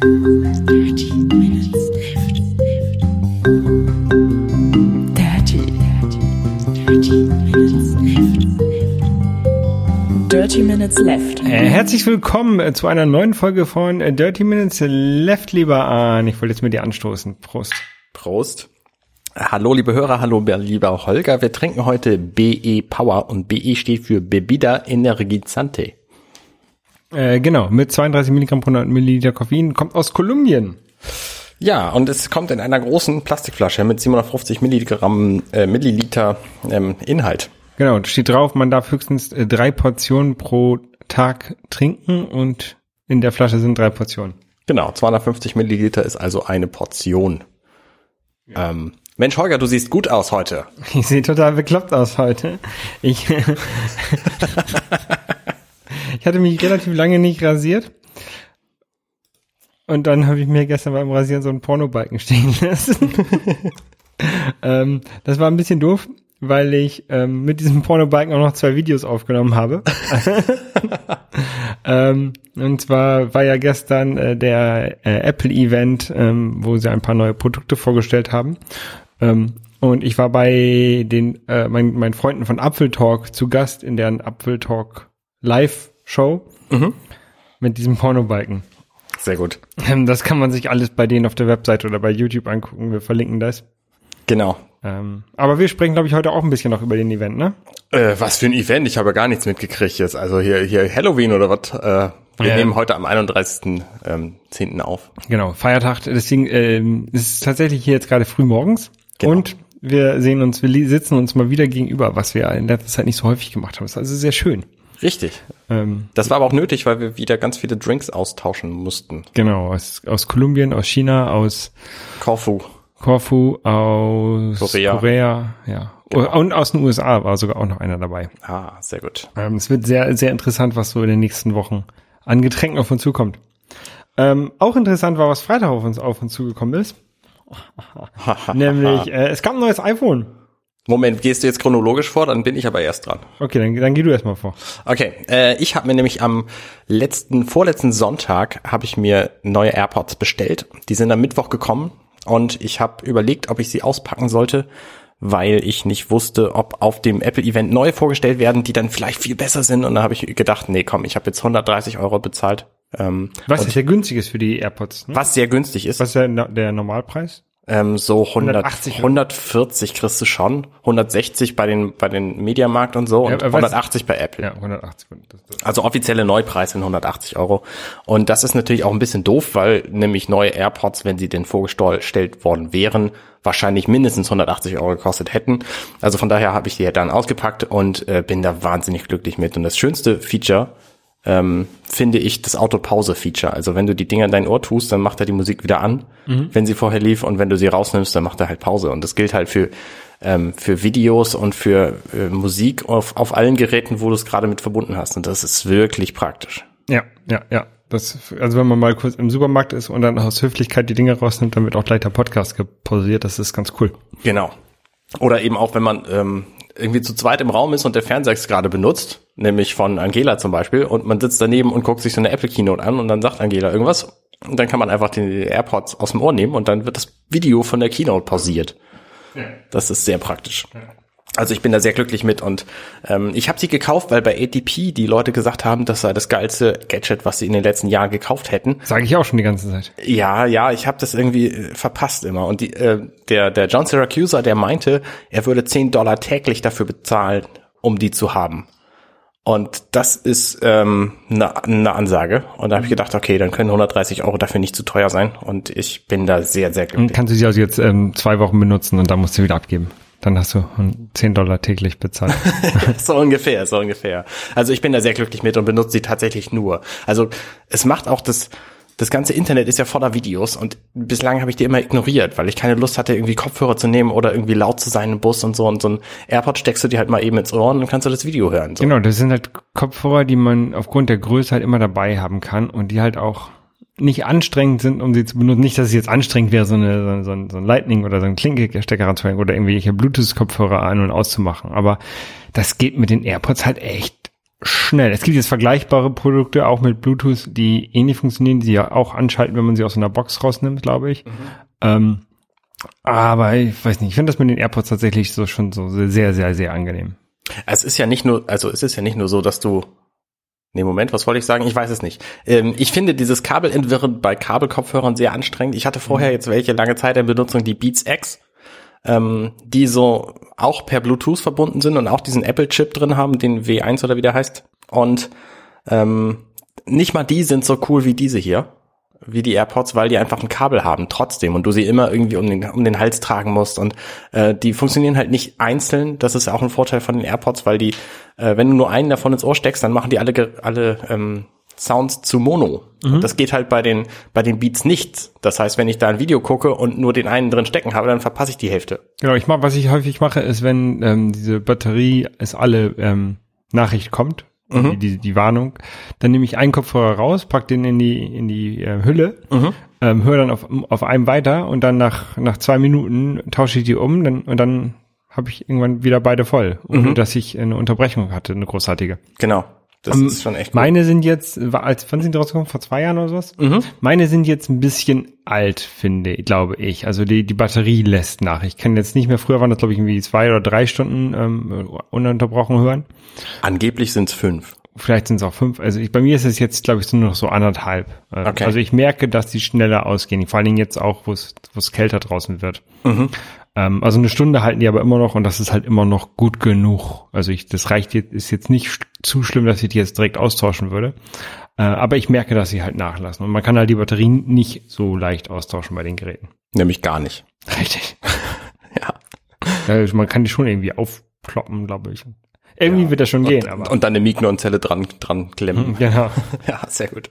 Dirty Minutes Left. Dirty, dirty, dirty Minutes Left. Dirty Minutes Left. Äh, herzlich willkommen äh, zu einer neuen Folge von äh, Dirty Minutes Left, lieber Arne. Ich wollte jetzt mit dir anstoßen. Prost. Prost. Hallo liebe Hörer, hallo lieber Holger. Wir trinken heute BE Power und BE steht für Bebida Energizante. Äh, genau, mit 32 Milligramm pro 100 Milliliter Koffein, kommt aus Kolumbien. Ja, und es kommt in einer großen Plastikflasche mit 750 Milligramm äh, Milliliter ähm, Inhalt. Genau, steht drauf, man darf höchstens äh, drei Portionen pro Tag trinken und in der Flasche sind drei Portionen. Genau, 250 Milliliter ist also eine Portion. Ähm, Mensch, Holger, du siehst gut aus heute. Ich sehe total bekloppt aus heute. Ich, ich hatte mich relativ lange nicht rasiert. Und dann habe ich mir gestern beim Rasieren so einen Pornobalken stehen lassen. ähm, das war ein bisschen doof, weil ich ähm, mit diesem Pornobalken auch noch zwei Videos aufgenommen habe. ähm, und zwar war ja gestern äh, der äh, Apple-Event, ähm, wo sie ein paar neue Produkte vorgestellt haben. Ähm, und ich war bei den äh, mein, meinen Freunden von Apfel Talk zu Gast in deren Apfel Talk Live-Show mit diesem Pornobalken. Sehr gut. Ähm, Das kann man sich alles bei denen auf der Website oder bei YouTube angucken. Wir verlinken das. Genau. Ähm, aber wir sprechen, glaube ich, heute auch ein bisschen noch über den Event, ne? Äh, was für ein Event? Ich habe gar nichts mitgekriegt jetzt. Also hier, hier Halloween oder was? Äh, wir Ja. nehmen heute am 31.10. Ähm, 10. auf. Genau, Feiertag. Deswegen ähm, ist es tatsächlich hier jetzt gerade früh morgens. Genau. Und wir sehen uns, wir sitzen uns mal wieder gegenüber, was wir in letzter Zeit nicht so häufig gemacht haben. Das ist also sehr schön. Richtig. Ähm, Das war aber auch nötig, weil wir wieder ganz viele Drinks austauschen mussten. genau, aus, aus Kolumbien, aus China, aus Korfu. Korfu, aus Korea. Korea ja. Genau. Und aus den USA war sogar auch noch einer dabei. Ah, sehr gut. Ähm, es wird sehr, sehr interessant, was so in den nächsten Wochen an Getränken auf uns zukommt. Ähm, auch interessant war, was Freitag auf uns auf uns zugekommen ist. Nämlich, äh, es gab ein neues iPhone. Moment, gehst du jetzt chronologisch vor? Dann bin ich aber erst dran. Okay, dann, dann geh du erstmal vor. Okay, äh, ich habe mir nämlich am letzten, vorletzten Sonntag habe ich mir neue AirPods bestellt. Die sind am Mittwoch gekommen und ich habe überlegt, ob ich sie auspacken sollte, weil ich nicht wusste, ob auf dem Apple-Event neue vorgestellt werden, die dann vielleicht viel besser sind. Und da habe ich gedacht, nee, komm, ich habe jetzt 130 Euro bezahlt, ähm, Was ist ja günstig ist für die AirPods? Ne? was sehr günstig ist. Was ist der, der Normalpreis? Ähm, so 100, 180, 140 kriegst du schon, 160 bei den bei den Mediamarkt und so und aber was- 180 bei Apple. Ja, 180. Das, das. Also offizielle Neupreis sind 180 Euro. Und das ist natürlich auch ein bisschen doof, weil nämlich neue AirPods, wenn sie denn vorgestellt worden wären, wahrscheinlich mindestens 180 Euro gekostet hätten. Also von daher habe ich die dann ausgepackt und äh, bin da wahnsinnig glücklich mit. Und das schönste Feature ähm, finde ich das Autopause-Feature. Also wenn du die Dinger in dein Ohr tust, dann macht er die Musik wieder an, wenn sie vorher lief. Und wenn du sie rausnimmst, dann macht er halt Pause. Und das gilt halt für ähm, für Videos und für äh, Musik auf, auf allen Geräten, wo du es gerade mit verbunden hast. Und das ist wirklich praktisch. Ja, ja, ja. Das, also wenn man mal kurz im Supermarkt ist und dann aus Höflichkeit die Dinge rausnimmt, dann wird auch gleich der Podcast gepausiert. Das ist ganz cool. Genau. Oder eben auch, wenn man ähm, irgendwie zu zweit im Raum ist und der Fernseher es gerade benutzt, nämlich von Angela zum Beispiel, und man sitzt daneben und guckt sich so eine Apple Keynote an und dann sagt Angela irgendwas. Und dann kann man einfach die AirPods aus dem Ohr nehmen und dann wird das Video von der Keynote pausiert. Das ist sehr praktisch. Also ich bin da sehr glücklich mit und ähm, ich habe sie gekauft, weil bei ATP die Leute gesagt haben, das sei das geilste Gadget, was sie in den letzten Jahren gekauft hätten. Sage ich auch schon die ganze Zeit. Ja, ja, ich habe das irgendwie äh, verpasst immer. Und die, äh, der, der John Syracuse, der meinte, er würde 10 Dollar täglich dafür bezahlen, um die zu haben. Und das ist ähm, eine ne Ansage. Und da habe ich gedacht, okay, dann können 130 Euro dafür nicht zu teuer sein. Und ich bin da sehr, sehr Und glücklich. kannst du sie also jetzt ähm, zwei Wochen benutzen und dann musst du wieder abgeben. Dann hast du 10 Dollar täglich bezahlt. so ungefähr, so ungefähr. Also ich bin da sehr glücklich mit und benutze sie tatsächlich nur. Also es macht auch das, das ganze Internet ist ja voller Videos und bislang habe ich die immer ignoriert, weil ich keine Lust hatte, irgendwie Kopfhörer zu nehmen oder irgendwie laut zu sein im Bus und so. Und so ein AirPod steckst du dir halt mal eben ins Ohr und dann kannst du das Video hören. So. Genau, das sind halt Kopfhörer, die man aufgrund der Größe halt immer dabei haben kann und die halt auch nicht anstrengend sind, um sie zu benutzen. Nicht, dass es jetzt anstrengend wäre, so, eine, so, ein- so, ein- Lightning oder so ein Klinkenstecker ranzuhängen oder irgendwelche Bluetooth-Kopfhörer an- und auszumachen. Aber das geht mit den AirPods halt echt schnell. Es gibt jetzt vergleichbare Produkte, auch mit Bluetooth, die ähnlich funktionieren, die ja auch anschalten, wenn man sie aus einer Box rausnimmt, glaube ich. Ähm, aber ich weiß nicht, ich finde das mit den AirPods tatsächlich so schon so sehr, sehr, sehr angenehm. Es ist ja nicht nur, also es ist ja nicht nur so, dass du Nee, Moment, was wollte ich sagen? Ich weiß es nicht. Ähm, ich finde dieses Kabelentwirren bei Kabelkopfhörern sehr anstrengend. Ich hatte vorher jetzt welche lange Zeit in Benutzung, die Beats X, ähm, die so auch per Bluetooth verbunden sind und auch diesen Apple-Chip drin haben, den W1 oder wie der heißt. Und ähm, nicht mal die sind so cool wie diese hier wie die AirPods, weil die einfach ein Kabel haben trotzdem und du sie immer irgendwie um den, um den Hals tragen musst und äh, die funktionieren halt nicht einzeln. Das ist auch ein Vorteil von den AirPods, weil die, äh, wenn du nur einen davon ins Ohr steckst, dann machen die alle alle ähm, Sounds zu Mono. Mhm. Das geht halt bei den bei den Beats nicht. Das heißt, wenn ich da ein Video gucke und nur den einen drin stecken habe, dann verpasse ich die Hälfte. Genau, ich mach, was ich häufig mache, ist, wenn ähm, diese Batterie es alle ähm, Nachricht kommt, mhm. die, die Warnung. Dann nehme ich einen Kopfhörer raus, pack den in die, in die äh, Hülle, mhm. ähm, höre dann auf, auf einem weiter und dann nach, nach zwei Minuten tausche ich die um dann, und dann habe ich irgendwann wieder beide voll, ohne mhm. dass ich eine Unterbrechung hatte, eine großartige. Genau. Das um, ist schon echt. Gut. Meine sind jetzt, als wann sind die rausgekommen? Vor zwei Jahren oder sowas? Mhm. Meine sind jetzt ein bisschen alt, finde, glaube ich. Also die, die Batterie lässt nach. Ich kann jetzt nicht mehr, früher waren das, glaube ich, irgendwie zwei oder drei Stunden ähm, ununterbrochen hören. Angeblich sind es fünf. Vielleicht sind es auch fünf. Also ich, bei mir ist es jetzt, glaube ich, nur noch so anderthalb. Äh, okay. Also ich merke, dass die schneller ausgehen. Vor allen Dingen jetzt auch, wo es kälter draußen wird. Mhm. Ähm, also eine Stunde halten die aber immer noch und das ist halt immer noch gut genug. Also ich, das reicht jetzt, ist jetzt nicht zu schlimm, dass ich die jetzt direkt austauschen würde. Äh, aber ich merke, dass sie halt nachlassen. Und man kann halt die Batterien nicht so leicht austauschen bei den Geräten. Nämlich gar nicht. Richtig. ja. Also man kann die schon irgendwie aufkloppen, glaube ich. Irgendwie ja. wird das schon und, gehen, aber. Und dann eine Mignon-Zelle dran, dran klemmen. Genau. ja, sehr gut.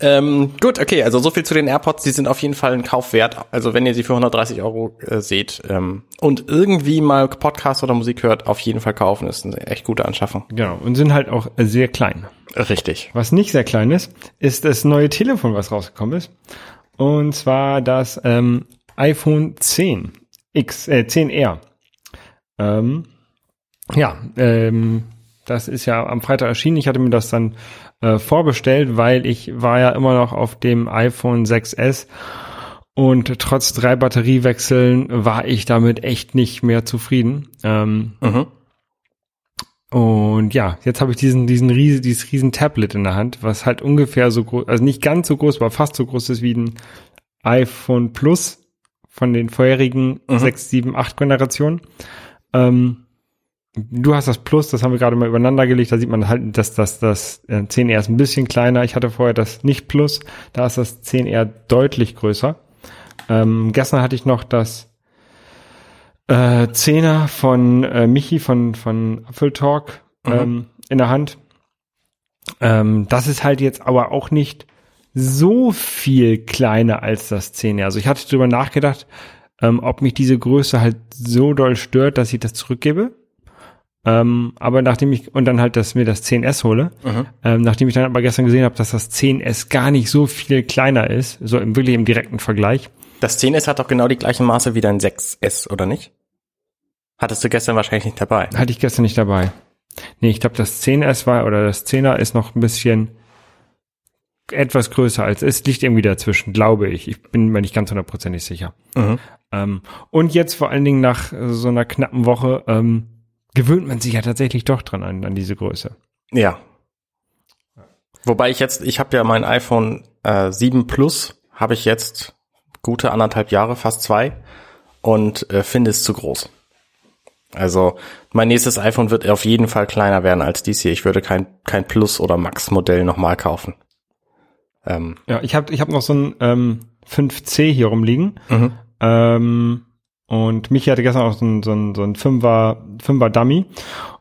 Ähm, gut, okay, also so viel zu den AirPods. Die sind auf jeden Fall ein Kauf wert. Also wenn ihr sie für 130 Euro äh, seht ähm, und irgendwie mal Podcast oder Musik hört, auf jeden Fall kaufen. Ist eine echt gute Anschaffung. Genau. Und sind halt auch sehr klein. Richtig. Was nicht sehr klein ist, ist das neue Telefon, was rausgekommen ist. Und zwar das ähm, iPhone 10 X, äh, 10R. Ähm, ja, ähm, das ist ja am Freitag erschienen. Ich hatte mir das dann äh, vorbestellt, weil ich war ja immer noch auf dem iPhone 6S und trotz drei Batteriewechseln war ich damit echt nicht mehr zufrieden. Ähm, mhm. Und ja, jetzt habe ich diesen, diesen riesen, dieses riesen Tablet in der Hand, was halt ungefähr so groß, also nicht ganz so groß, aber fast so groß ist wie ein iPhone Plus von den vorherigen mhm. 6, 7, 8 Generationen. Ähm, Du hast das Plus, das haben wir gerade mal übereinander gelegt, da sieht man halt, dass das, das 10R äh, ist ein bisschen kleiner. Ich hatte vorher das nicht Plus, da ist das 10R deutlich größer. Ähm, gestern hatte ich noch das äh, 10er von äh, Michi von, von Apple Talk mhm. ähm, in der Hand. Ähm, das ist halt jetzt aber auch nicht so viel kleiner als das 10er. Also ich hatte drüber nachgedacht, ähm, ob mich diese Größe halt so doll stört, dass ich das zurückgebe ähm, aber nachdem ich, und dann halt, dass mir das 10S hole, mhm. ähm, nachdem ich dann aber gestern gesehen habe, dass das 10S gar nicht so viel kleiner ist, so im, wirklich im direkten Vergleich. Das 10S hat doch genau die gleichen Maße wie dein 6S, oder nicht? Hattest du gestern wahrscheinlich nicht dabei? Hatte ich gestern nicht dabei. Nee, ich glaube, das 10S war, oder das 10er ist noch ein bisschen etwas größer als, es liegt irgendwie dazwischen, glaube ich. Ich bin mir nicht ganz hundertprozentig sicher. Mhm. Ähm, und jetzt vor allen Dingen nach so einer knappen Woche, ähm, gewöhnt man sich ja tatsächlich doch dran an, an diese Größe. Ja. Wobei ich jetzt, ich habe ja mein iPhone äh, 7 Plus, habe ich jetzt gute anderthalb Jahre, fast zwei, und äh, finde es zu groß. Also mein nächstes iPhone wird auf jeden Fall kleiner werden als dies hier. Ich würde kein, kein Plus- oder Max-Modell nochmal kaufen. Ähm. Ja, ich habe ich hab noch so ein ähm, 5C hier rumliegen. Mhm. Ähm, und Michi hatte gestern auch so ein, so ein, so ein Fünfer, Fünfer Dummy.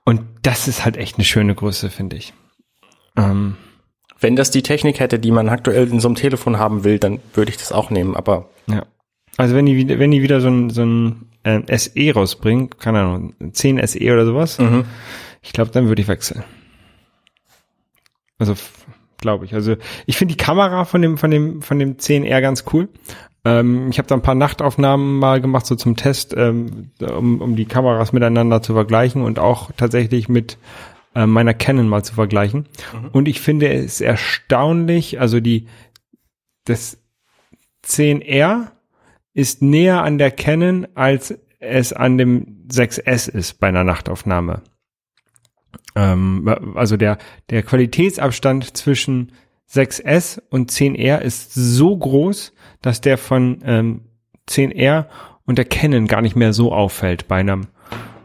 Und das ist halt echt eine schöne Größe, finde ich. Ähm, Wenn das die Technik hätte, die man aktuell in so einem Telefon haben will, dann würde ich das auch nehmen, aber. Ja. Also wenn die, wenn die wieder so ein, so ein äh, SE rausbringen, keine Ahnung, 10 SE oder sowas, mhm. ich glaube, dann würde ich wechseln. Also glaube ich. Also ich finde die Kamera von dem von dem von dem 10R ganz cool. Ähm, ich habe da ein paar Nachtaufnahmen mal gemacht, so zum Test, ähm, um, um die Kameras miteinander zu vergleichen und auch tatsächlich mit äh, meiner Canon mal zu vergleichen. Und ich finde es erstaunlich, also die, das 10R ist näher an der Canon, als es an dem 6S ist bei einer Nachtaufnahme. Ähm, also der, der Qualitätsabstand zwischen 6S und 10R ist so groß, dass der von ähm, 10R und der Canon gar nicht mehr so auffällt bei einem,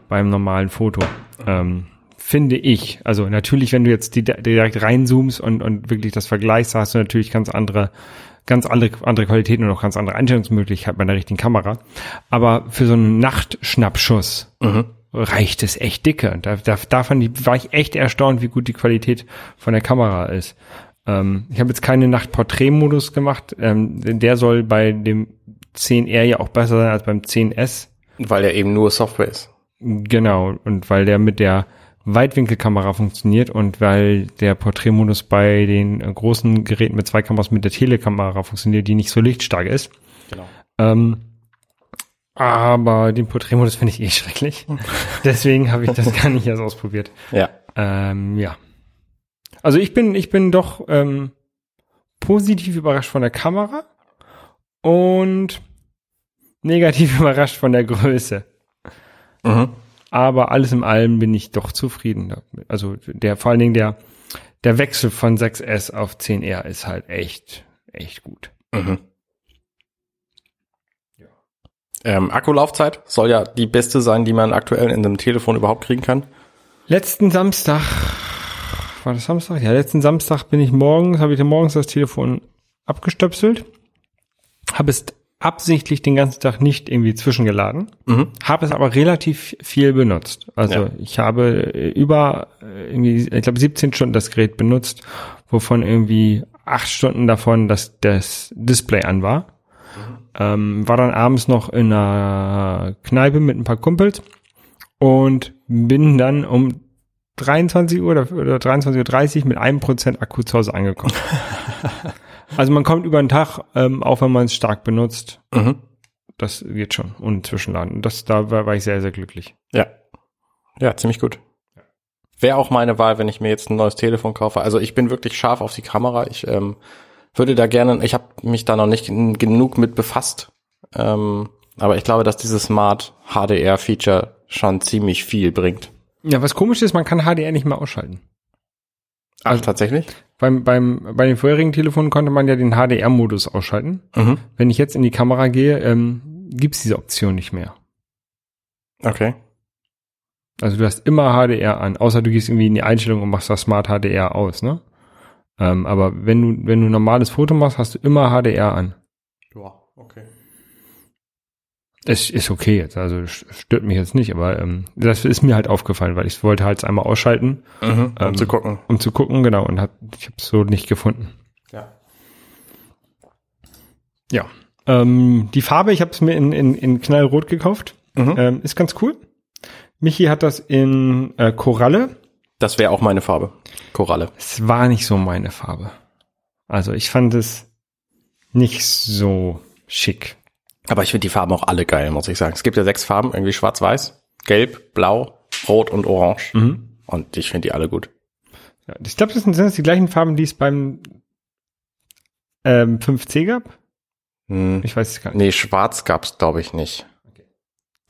beim normalen Foto. Ähm, finde ich. Also natürlich, wenn du jetzt die, direkt reinzoomst und, und wirklich das vergleichst, hast du natürlich ganz andere, ganz andere, andere Qualitäten und auch ganz andere Einstellungsmöglichkeiten bei einer richtigen Kamera. Aber für so einen Nachtschnappschuss reicht es echt dicke. Und da, da, da fand ich, war ich echt erstaunt, wie gut die Qualität von der Kamera ist. Ähm, ich habe jetzt keine Nachtporträtmodus gemacht. Ähm, der soll bei dem 10R ja auch besser sein als beim 10S. Weil er eben nur Software ist. Genau, und weil der mit der Weitwinkelkamera funktioniert und weil der Porträtmodus bei den großen Geräten mit zwei Kameras mit der Telekamera funktioniert, die nicht so lichtstark ist. Genau. Ähm, aber den Porträtmodus finde ich eh schrecklich. Deswegen habe ich das gar nicht erst ausprobiert. Ja. Ähm, ja. Also ich bin, ich bin doch ähm, positiv überrascht von der Kamera und negativ überrascht von der Größe. Mhm. Aber alles in allem bin ich doch zufrieden. damit. Also der, vor allen Dingen der, der Wechsel von 6S auf 10R ist halt echt, echt gut. Mhm. Ähm, Akkulaufzeit soll ja die beste sein, die man aktuell in einem Telefon überhaupt kriegen kann. Letzten Samstag, war das Samstag? Ja, letzten Samstag bin ich morgens, habe ich morgens das Telefon abgestöpselt, habe es absichtlich den ganzen Tag nicht irgendwie zwischengeladen, Mhm. habe es aber relativ viel benutzt. Also Ja. ich habe äh, über äh, irgendwie, ich glaube 17 Stunden das Gerät benutzt, wovon irgendwie acht Stunden davon das, das Display an war. Ähm, war dann abends noch in einer Kneipe mit ein paar Kumpels und bin dann um 23 Uhr oder, oder 23.30 Uhr mit einem Prozent Akku zu Hause angekommen. also man kommt über den Tag, ähm, auch wenn man es stark benutzt. Mhm. Das geht schon. Und Zwischenladen. Das, da war, war ich sehr, sehr glücklich. Ja. Ja, ziemlich gut. Wäre auch meine Wahl, wenn ich mir jetzt ein neues Telefon kaufe. Also ich bin wirklich scharf auf die Kamera. Ich ähm, würde da gerne, ich habe mich da noch nicht gen- genug mit befasst. Ähm, aber ich glaube, dass dieses Smart HDR-Feature schon ziemlich viel bringt. Ja, was komisch ist, man kann HDR nicht mehr ausschalten. Ach, tatsächlich? Beim, beim, bei den vorherigen Telefonen konnte man ja den HDR-Modus ausschalten. Mhm. Wenn ich jetzt in die Kamera gehe, ähm, gibt's diese Option nicht mehr. Okay. Also du hast immer HDR an, außer du gehst irgendwie in die Einstellung und machst das Smart HDR aus, ne? Ähm, aber wenn du, wenn du ein normales Foto machst, hast du immer HDR an. Ja, okay. Es ist okay jetzt, also stört mich jetzt nicht, aber ähm, das ist mir halt aufgefallen, weil ich wollte halt einmal ausschalten, Mhm. Um Ähm, zu gucken. um zu gucken, genau, und hab, ich habe es so nicht gefunden. Ja. Ja. Ähm, die Farbe, ich habe es mir in, in, in knallrot gekauft. Mhm. Ähm, ist ganz cool. Michi hat das in äh, Koralle. Das wäre auch meine Farbe. Koralle. Es war nicht so meine Farbe. Also ich fand es nicht so schick. Aber ich finde die Farben auch alle geil, muss ich sagen. Es gibt ja sechs Farben, irgendwie schwarz-weiß, gelb, blau, rot und orange. Mhm. Und ich finde die alle gut. Ja, ich glaube, das sind, das die gleichen Farben, die es beim ähm, 5C gab. Hm. Ich weiß es gar nicht. Nee, schwarz gab's glaube ich nicht.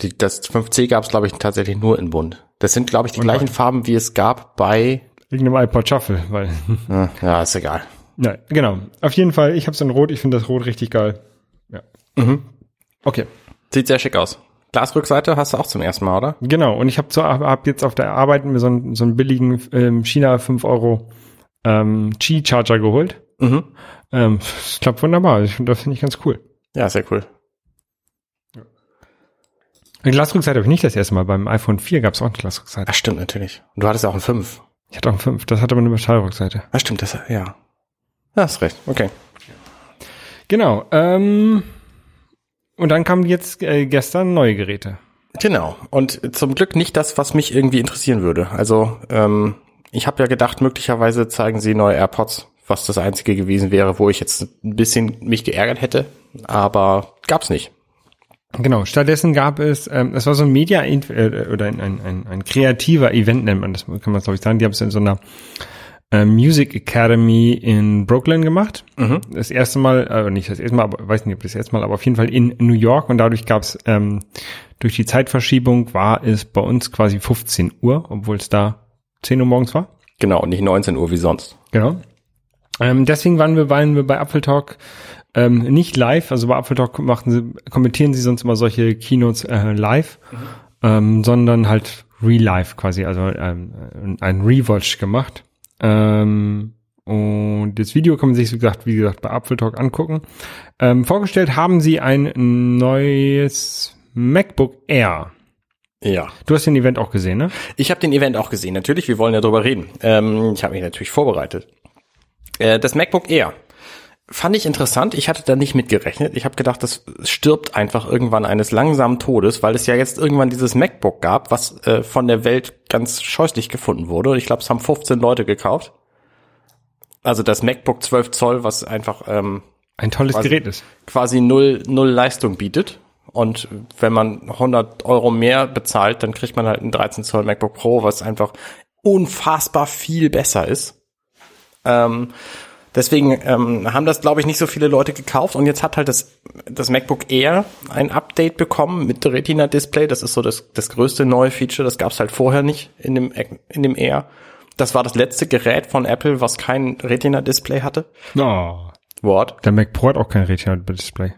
Die, das 5C gab's glaube ich tatsächlich nur in bunt. Das sind glaube ich die Und gleichen was? Farben, wie es gab bei Wegen dem iPod Shuffle, weil ja, ist egal. Nein, genau. Auf jeden Fall, ich habe es in Rot. Ich finde das Rot richtig geil. Ja. Mhm. Okay. Sieht sehr schick aus. Glasrückseite hast du auch zum ersten Mal, oder? Genau. Und ich habe hab jetzt auf der Arbeit mir so einen, so einen billigen ähm, China 5 Euro ähm, Qi-Charger geholt. Mhm. Ähm, das klappt wunderbar. Ich finde das finde ich ganz cool. Ja, sehr cool. Eine Glasrückseite habe ich nicht das erste Mal. Beim iPhone 4 gab es auch eine Glasrückseite. Ach, stimmt natürlich. Und du hattest auch ein 5. Ich hatte auch ein 5. Das hatte aber eine Metallrückseite. Ach, stimmt, das, ja. Ja, hast recht. Okay. Genau. Ähm, und dann kamen jetzt äh, gestern neue Geräte. Genau. Und zum Glück nicht das, was mich irgendwie interessieren würde. Also, ähm, ich habe ja gedacht, möglicherweise zeigen sie neue AirPods, was das einzige gewesen wäre, wo ich jetzt ein bisschen mich geärgert hätte. Aber gab's nicht. Genau, stattdessen gab es, ähm, es war so ein Media äh, oder ein, ein, ein, ein kreativer Event nennt man das, kann man glaube ich sagen. Die haben es in so einer äh, Music Academy in Brooklyn gemacht. Mhm. Das erste Mal, äh, nicht das erste Mal, aber weiß nicht, ob das erste Mal, aber auf jeden Fall in New York und dadurch gab es ähm, durch die Zeitverschiebung war es bei uns quasi 15 Uhr, obwohl es da 10 Uhr morgens war. Genau, und nicht 19 Uhr wie sonst. Genau. Ähm, deswegen waren wir, waren wir bei Apple Talk ähm, nicht live. Also bei Apple Talk machen sie, kommentieren sie sonst immer solche Keynotes äh, live, ähm, sondern halt real live quasi, also ähm, ein Rewatch gemacht. Ähm, und das Video kann man sich, wie gesagt, wie gesagt, bei Apple Talk angucken. Ähm, vorgestellt haben sie ein neues MacBook Air. Ja. Du hast den Event auch gesehen, ne? Ich habe den Event auch gesehen. Natürlich, wir wollen ja drüber reden. Ähm, ich habe mich natürlich vorbereitet. Äh, das MacBook Air fand ich interessant. Ich hatte da nicht mit gerechnet. Ich habe gedacht, das stirbt einfach irgendwann eines langsamen Todes, weil es ja jetzt irgendwann dieses MacBook gab, was äh, von der Welt ganz scheußlich gefunden wurde. Und ich glaube, es haben 15 Leute gekauft. Also das MacBook 12 Zoll, was einfach ähm, Ein tolles Quasi- Gerät ist. quasi null, null Leistung bietet. Und wenn man 100 Euro mehr bezahlt, dann kriegt man halt ein 13 Zoll MacBook Pro, was einfach unfassbar viel besser ist. Ähm, deswegen ähm, haben das, glaube ich, nicht so viele Leute gekauft. Und jetzt hat halt das, das MacBook Air ein Update bekommen mit Retina-Display. Das ist so das, das größte neue Feature. Das gab es halt vorher nicht in dem, in dem Air. Das war das letzte Gerät von Apple, was kein Retina-Display hatte. Oh. Wort. Der Mac Pro hat auch kein Retina-Display.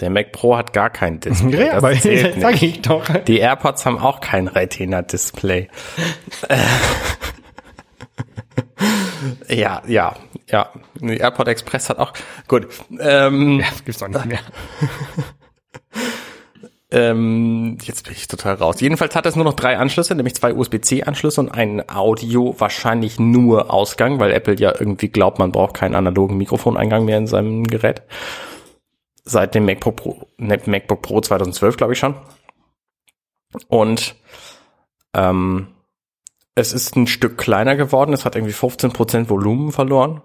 Der Mac Pro hat gar kein Display. Ja, aber zählt sag nicht. ich doch. Die AirPods haben auch kein Retina-Display. Ja, ja, ja. Die AirPod Express hat auch. Gut. Ähm, Ja, das gibt's doch nicht mehr. ähm, jetzt bin ich total raus. Jedenfalls hat es nur noch drei Anschlüsse, nämlich zwei USB-C-Anschlüsse und einen Audio, wahrscheinlich nur Ausgang, weil Apple ja irgendwie glaubt, man braucht keinen analogen Mikrofoneingang mehr in seinem Gerät. Seit dem MacBook Pro, ne, MacBook Pro 2012, glaube ich schon. Und ähm, es ist ein Stück kleiner geworden. Es hat irgendwie 15% Volumen verloren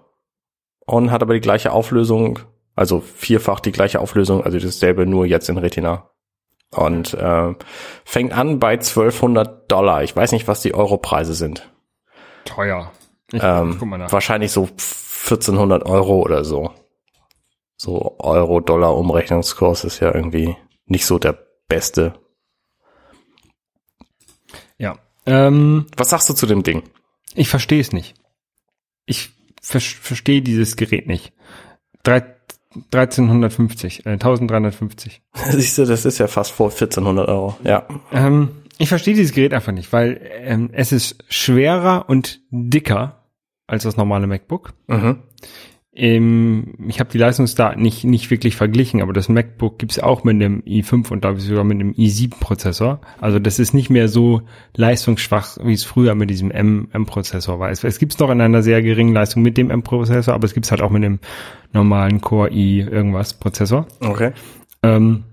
und hat aber die gleiche Auflösung, also vierfach die gleiche Auflösung, also dasselbe nur jetzt in Retina. Und äh, fängt an bei 1200 Dollar. Ich weiß nicht, was die Europreise sind. Teuer. Ich, Ähm, ich guck mal nach. wahrscheinlich so 1400 Euro oder so. So Euro-Dollar-Umrechnungskurs ist ja irgendwie nicht so der beste. Ja. Ähm, Was sagst du zu dem Ding? ich verstehe es nicht. Ich ver verstehe dieses Gerät nicht. Drei, 1350, äh, 1350. Siehst du, das ist ja fast vor 1400 Euro. Ja. Ähm, ich verstehe dieses Gerät einfach nicht, weil ähm, es ist schwerer und dicker als das normale MacBook. Mhm. Ähm, ich habe die Leistungsdaten nicht, nicht wirklich verglichen, aber das MacBook gibt's auch mit einem i5 und glaube ich sogar mit einem i7-Prozessor. Also das ist nicht mehr so leistungsschwach, wie es früher mit diesem M- M-Prozessor war. Es, es gibt's noch in einer sehr geringen Leistung mit dem M-Prozessor, aber es gibt's halt auch mit dem normalen Core i irgendwas Prozessor. Okay. Ähm,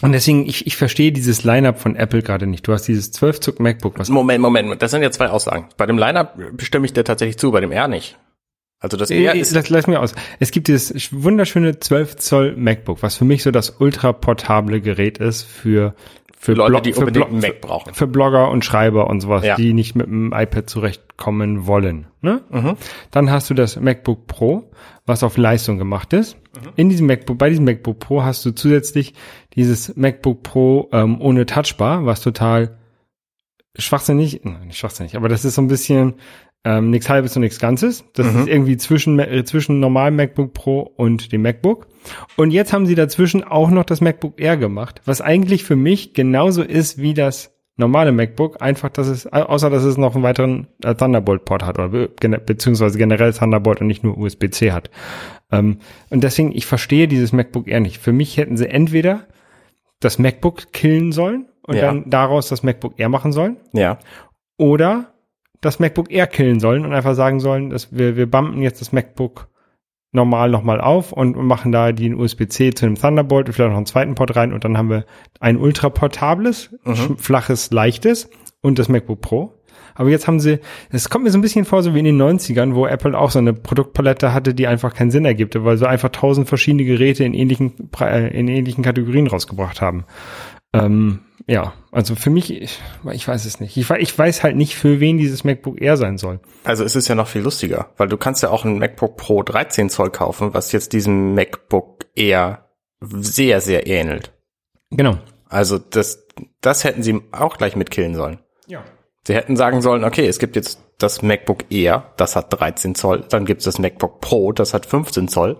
und deswegen, ich, ich verstehe dieses Line-Up von Apple gerade nicht. Du hast dieses 12-Zuck MacBook, was Moment, Moment, das sind ja zwei Aussagen. Bei dem Lineup bestimme ich dir tatsächlich zu, bei dem R nicht. Also das R Äh, ist lass, lass mir aus. Es gibt dieses wunderschöne 12 Zoll MacBook, was für mich so das ultra portable Gerät ist für für Leute, Blog- die für unbedingt Blog- Mac brauchen. Für Blogger und Schreiber und sowas, Ja. die nicht mit dem iPad zurechtkommen wollen. Ne? Mhm. Dann hast du das MacBook Pro, was auf Leistung gemacht ist. Mhm. In diesem MacBook, bei diesem MacBook Pro hast du zusätzlich dieses MacBook Pro ähm, ohne Touchbar, was total schwachsinnig, nein, nicht schwachsinnig, aber das ist so ein bisschen ähm, nichts halbes und nichts Ganzes. Das ist irgendwie zwischen, äh, zwischen normalem MacBook Pro und dem MacBook. Und jetzt haben sie dazwischen auch noch das MacBook Air gemacht, was eigentlich für mich genauso ist wie das normale MacBook, einfach, dass es, außer dass es noch einen weiteren äh, Thunderbolt-Port hat oder be beziehungsweise generell Thunderbolt und nicht nur USB-C hat. Ähm, und deswegen, ich verstehe dieses MacBook Air nicht. Für mich hätten sie entweder das MacBook killen sollen und Ja. dann daraus das MacBook Air machen sollen ja. oder das MacBook Air killen sollen und einfach sagen sollen, dass wir, wir bumpen jetzt das MacBook normal nochmal auf und machen da den USB-C zu einem Thunderbolt und vielleicht noch einen zweiten Port rein und dann haben wir ein ultra portables, sch- flaches, leichtes und das MacBook Pro. Aber jetzt haben sie, es kommt mir so ein bisschen vor, so wie in den 90ern, wo Apple auch so eine Produktpalette hatte, die einfach keinen Sinn ergibt, weil sie einfach tausend verschiedene Geräte in ähnlichen, äh, in ähnlichen Kategorien rausgebracht haben. Ähm, ja, also für mich, ich, ich weiß es nicht. Ich, ich weiß halt nicht, für wen dieses MacBook Air sein soll. Also es ist ja noch viel lustiger, weil du kannst ja auch ein MacBook Pro 13 Zoll kaufen, was jetzt diesem MacBook Air sehr, sehr ähnelt. Genau. Also das, das hätten sie auch gleich mitkillen sollen. Ja. Sie hätten sagen sollen, okay, es gibt jetzt das MacBook Air, das hat 13 Zoll, dann gibt es das MacBook Pro, das hat 15 Zoll.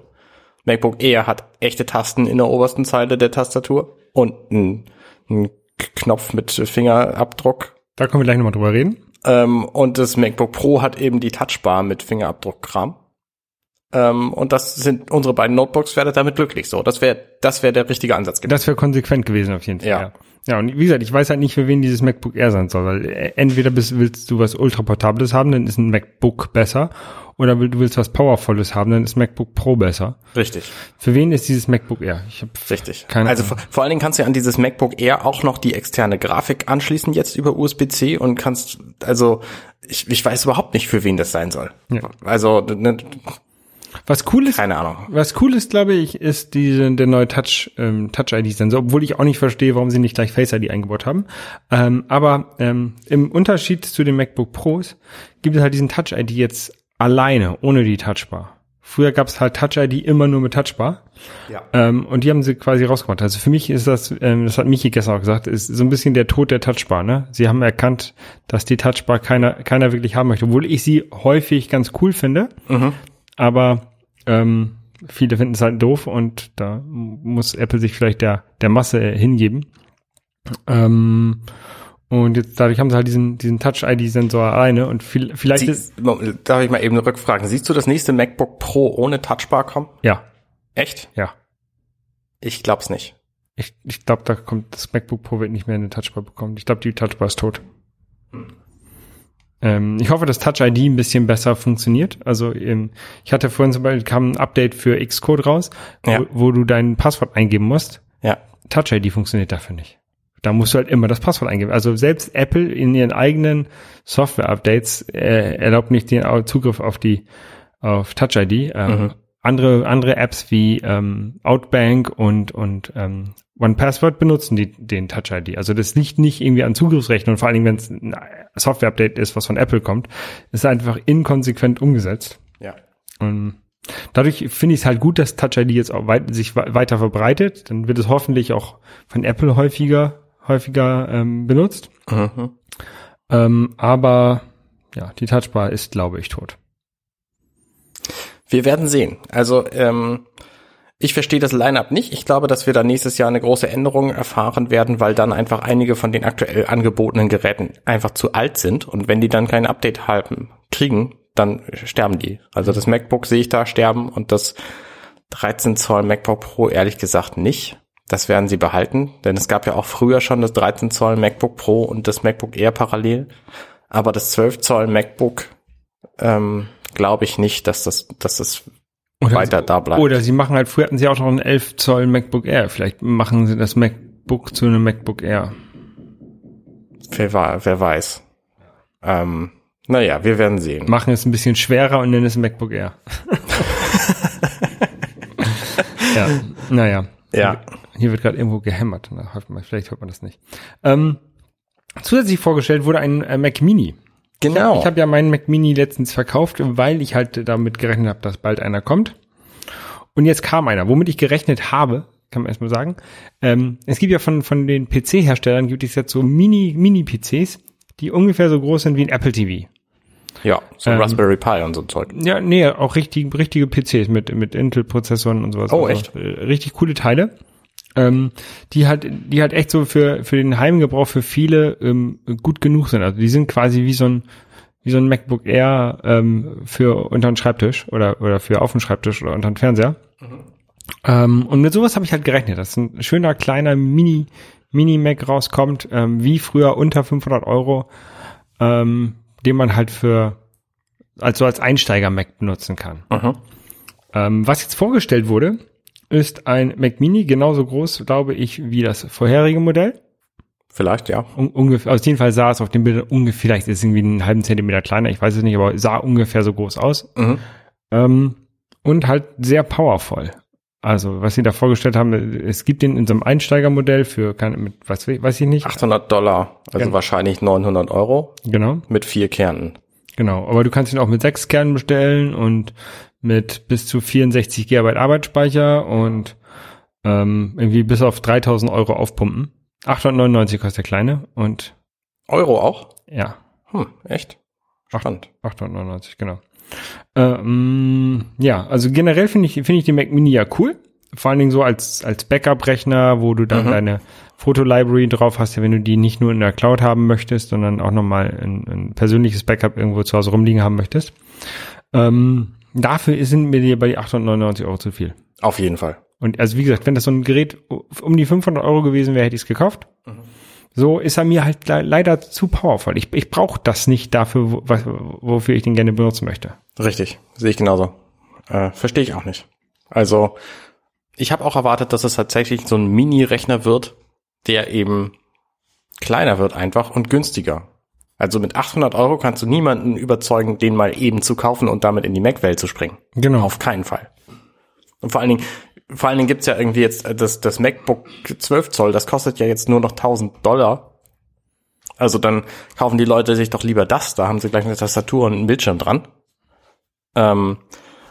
MacBook Air hat echte Tasten in der obersten Zeile der Tastatur und einen, einen Knopf mit Fingerabdruck. Da können wir gleich nochmal drüber reden. Ähm, und das MacBook Pro hat eben die Touchbar mit Fingerabdruckkram. Ähm, und das sind unsere beiden Notebooks, werdet damit glücklich. So, das wäre das wäre der richtige Ansatz gewesen. Das wäre konsequent gewesen auf jeden Fall. Ja. Ja. Ja, und wie gesagt, ich weiß halt nicht, für wen dieses MacBook Air sein soll, weil äh, entweder bist, willst du was ultraportables haben, dann ist ein MacBook besser, oder du willst was Powervolles haben, dann ist MacBook Pro besser. Richtig. Für wen ist dieses MacBook Air? Ich hab, Richtig. Keine also vor, vor allen Dingen kannst du ja an dieses MacBook Air auch noch die externe Grafik anschließen jetzt über USB-C und kannst, also ich, ich weiß überhaupt nicht, für wen das sein soll. Ja. Also ne, was cool ist, keine Ahnung. was cool ist, glaube ich, ist diese, der neue Touch, ähm, Touch-ID-Sensor, obwohl ich auch nicht verstehe, warum sie nicht gleich Face-ID eingebaut haben. Ähm, aber ähm, im Unterschied zu den MacBook Pros gibt es halt diesen Touch-ID jetzt alleine, ohne die Touchbar. Früher gab es halt Touch-ID immer nur mit Touchbar. Ja. Ähm, und die haben sie quasi rausgemacht. Also für mich ist das, ähm, das hat Michi gestern auch gesagt, ist so ein bisschen der Tod der Touchbar. Ne? Sie haben erkannt, dass die Touchbar keiner, keiner wirklich haben möchte, obwohl ich sie häufig ganz cool finde. Aber ähm, viele finden es halt doof und da muss Apple sich vielleicht der, der Masse hingeben. Ähm, und jetzt dadurch haben sie halt diesen, diesen Touch-ID-Sensor alleine und viel, vielleicht ist, Sie, darf ich mal eben rückfragen? Siehst du das nächste MacBook Pro ohne Touchbar kommen? ja, Echt? ja. Ich glaub's nicht. Ich, ich glaube, da kommt das MacBook Pro wird nicht mehr eine Touchbar bekommen. Ich glaube, die Touchbar ist tot. Ähm, ich hoffe, dass Touch ID ein bisschen besser funktioniert. Also ähm, ich hatte vorhin zum Beispiel kam ein Update für Xcode raus, Ja. wo, wo du dein Passwort eingeben musst. Ja. Touch ID funktioniert dafür nicht. Da musst du halt immer das Passwort eingeben. Also selbst Apple in ihren eigenen Software-Updates äh, erlaubt nicht den Zugriff auf die auf Touch ID. Ähm, Andere andere Apps wie ähm, Outbank und und ähm, OnePassword benutzen die den Touch ID. Also das liegt nicht irgendwie an Zugriffsrechten und vor allen Dingen, wenn es ein Software-Update ist, was von Apple kommt, ist einfach inkonsequent umgesetzt. Ja. Und dadurch finde ich es halt gut, dass Touch ID jetzt auch weit, sich we- weiter verbreitet. Dann wird es hoffentlich auch von Apple häufiger, häufiger ähm, benutzt. Mhm. Ähm, aber ja, die Touchbar ist, glaube ich, tot. Wir werden sehen. Also ähm, ich verstehe das Line-up nicht. Ich glaube, dass wir da nächstes Jahr eine große Änderung erfahren werden, weil dann einfach einige von den aktuell angebotenen Geräten einfach zu alt sind und wenn die dann kein Update haben, kriegen, dann sterben die. Also das MacBook sehe ich da sterben und das 13 Zoll MacBook Pro ehrlich gesagt nicht. Das werden sie behalten, denn es gab ja auch früher schon das 13 Zoll MacBook Pro und das MacBook Air parallel. Aber das 12 Zoll MacBook ähm, glaube ich nicht, dass das, dass das weiter da bleibt. Oder sie machen halt, früher hatten sie auch noch einen 11 Zoll MacBook Air. Vielleicht machen sie das MacBook zu einem MacBook Air. Wer, wa- wer weiß. Ähm, naja, wir werden sehen. Machen es ein bisschen schwerer und nennen es MacBook Air. ja, naja. Ja. Hier wird gerade irgendwo gehämmert. Na, vielleicht hört man das nicht. Ähm, zusätzlich vorgestellt wurde ein äh, Mac Mini. Genau. Ich habe ja meinen Mac Mini letztens verkauft, weil ich halt damit gerechnet habe, dass bald einer kommt. Und jetzt kam einer. Womit ich gerechnet habe, kann man erstmal sagen. Ähm, es gibt ja von, von den PC-Herstellern gibt es jetzt so Mini, Mini-PCs, die ungefähr so groß sind wie ein Apple TV. ja, so ähm, Raspberry Pi und so ein Zeug. Ja, nee, auch richtig, richtige PCs mit, mit Intel-Prozessoren und sowas. Oh, Also, echt? äh, richtig coole Teile. Ähm, die halt, die halt echt so für, für den Heimgebrauch für viele ähm, gut genug sind. Also die sind quasi wie so ein, wie so ein MacBook Air ähm, für unter den Schreibtisch oder, oder für auf den Schreibtisch oder unter den Fernseher. Ähm, und mit sowas habe ich halt gerechnet, dass ein schöner kleiner Mini, Mini-Mac rauskommt, ähm, wie früher unter 500 Euro, ähm, den man halt für, also als Einsteiger-Mac benutzen kann. Mhm. Ähm, was jetzt vorgestellt wurde, ist ein Mac Mini, genauso groß, glaube ich, wie das vorherige Modell. Vielleicht, ja. Un ungefähr, auf jeden Fall sah es auf dem Bild ungefähr, vielleicht ist es irgendwie einen halben Zentimeter kleiner, ich weiß es nicht, aber sah ungefähr so groß aus. Mhm. Ähm, und halt sehr powervoll. Also, was sie da vorgestellt haben, es gibt den in so einem Einsteigermodell für, keine, mit, was weiß ich nicht. 800 Dollar, also Genau. wahrscheinlich 900 Euro Genau, mit vier Kernen. genau. Aber du kannst ihn auch mit sechs Kernen bestellen und mit bis zu 64 Gigabyte Arbeitsspeicher und ähm, irgendwie bis auf 3000 Euro aufpumpen. 899 kostet der kleine und Euro auch? ja, Hm, echt? Spannend. 899, genau. Ähm, ja, also generell finde ich, finde ich die Mac Mini ja cool. Vor allen Dingen so als, als Backup-Rechner, wo du dann Mhm. deine Fotolibrary drauf hast, ja, wenn du die nicht nur in der Cloud haben möchtest, sondern auch nochmal ein, ein persönliches Backup irgendwo zu Hause rumliegen haben möchtest. Ähm, dafür sind mir die bei die 899 Euro zu viel. Auf jeden Fall. Und also wie gesagt, wenn das so ein Gerät um die 500 Euro gewesen wäre, hätte ich es gekauft. So ist er mir halt le leider zu powerful. Ich, ich brauche das nicht dafür, wofür ich den gerne benutzen möchte. Richtig, sehe ich genauso. Äh, Verstehe ich auch nicht. Also, ich habe auch erwartet, dass es tatsächlich so ein Mini-Rechner wird, der eben kleiner wird einfach und günstiger. Also mit 800 Euro kannst du niemanden überzeugen, den mal eben zu kaufen und damit in die Mac-Welt zu springen. Genau. Auf keinen Fall. Und vor allen Dingen, vor allen Dingen gibt's ja irgendwie jetzt äh, das, das MacBook 12 Zoll, das kostet ja jetzt nur noch 1000 Dollar. Also dann kaufen die Leute sich doch lieber das, da haben sie gleich eine Tastatur und einen Bildschirm dran. Ähm,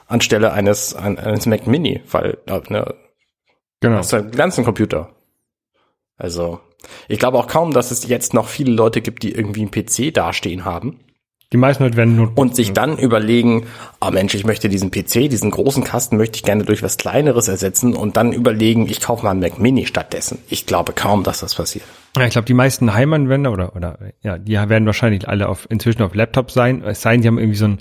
anstelle eines, ein- eines Mac Mini, weil äh, ne, Genau. das ist ein ganzen Computer. Also, ich glaube auch kaum, dass es jetzt noch viele Leute gibt, die irgendwie einen PC dastehen haben Die meisten Leute werden Notebook. und sich dann überlegen, ah Mensch, ich möchte diesen PC, diesen großen Kasten möchte ich gerne durch was kleineres ersetzen und dann überlegen, ich kaufe mal einen Mac Mini stattdessen. Ich glaube kaum, dass das passiert. Ja, ich glaube, die meisten Heimanwender oder, oder, ja, die werden wahrscheinlich alle auf, inzwischen auf Laptop sein. Es sei denn, die haben irgendwie so ein,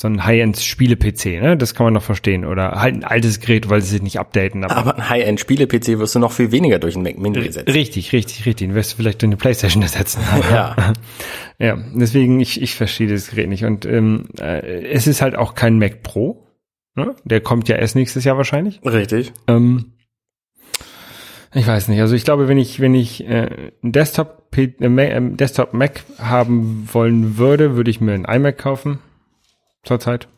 so ein High-End-Spiele-PC, ne? Das kann man noch verstehen. Oder halt ein altes Gerät, weil sie sich nicht updaten. Aber Aber ein High-End-Spiele-PC wirst du noch viel weniger durch einen Mac Mini ersetzen. richtig, richtig, richtig. Du wirst vielleicht eine Playstation ersetzen. Ja, ja, deswegen, ich, ich verstehe das Gerät nicht. Und ähm, äh, es ist halt auch kein Mac Pro. Ne? Der kommt ja erst nächstes Jahr wahrscheinlich. richtig. Ähm, ich weiß nicht. Also ich glaube, wenn ich wenn ich äh, einen Desktop äh, ähm, Desktop Mac haben wollen würde, würde ich mir einen iMac kaufen zurzeit.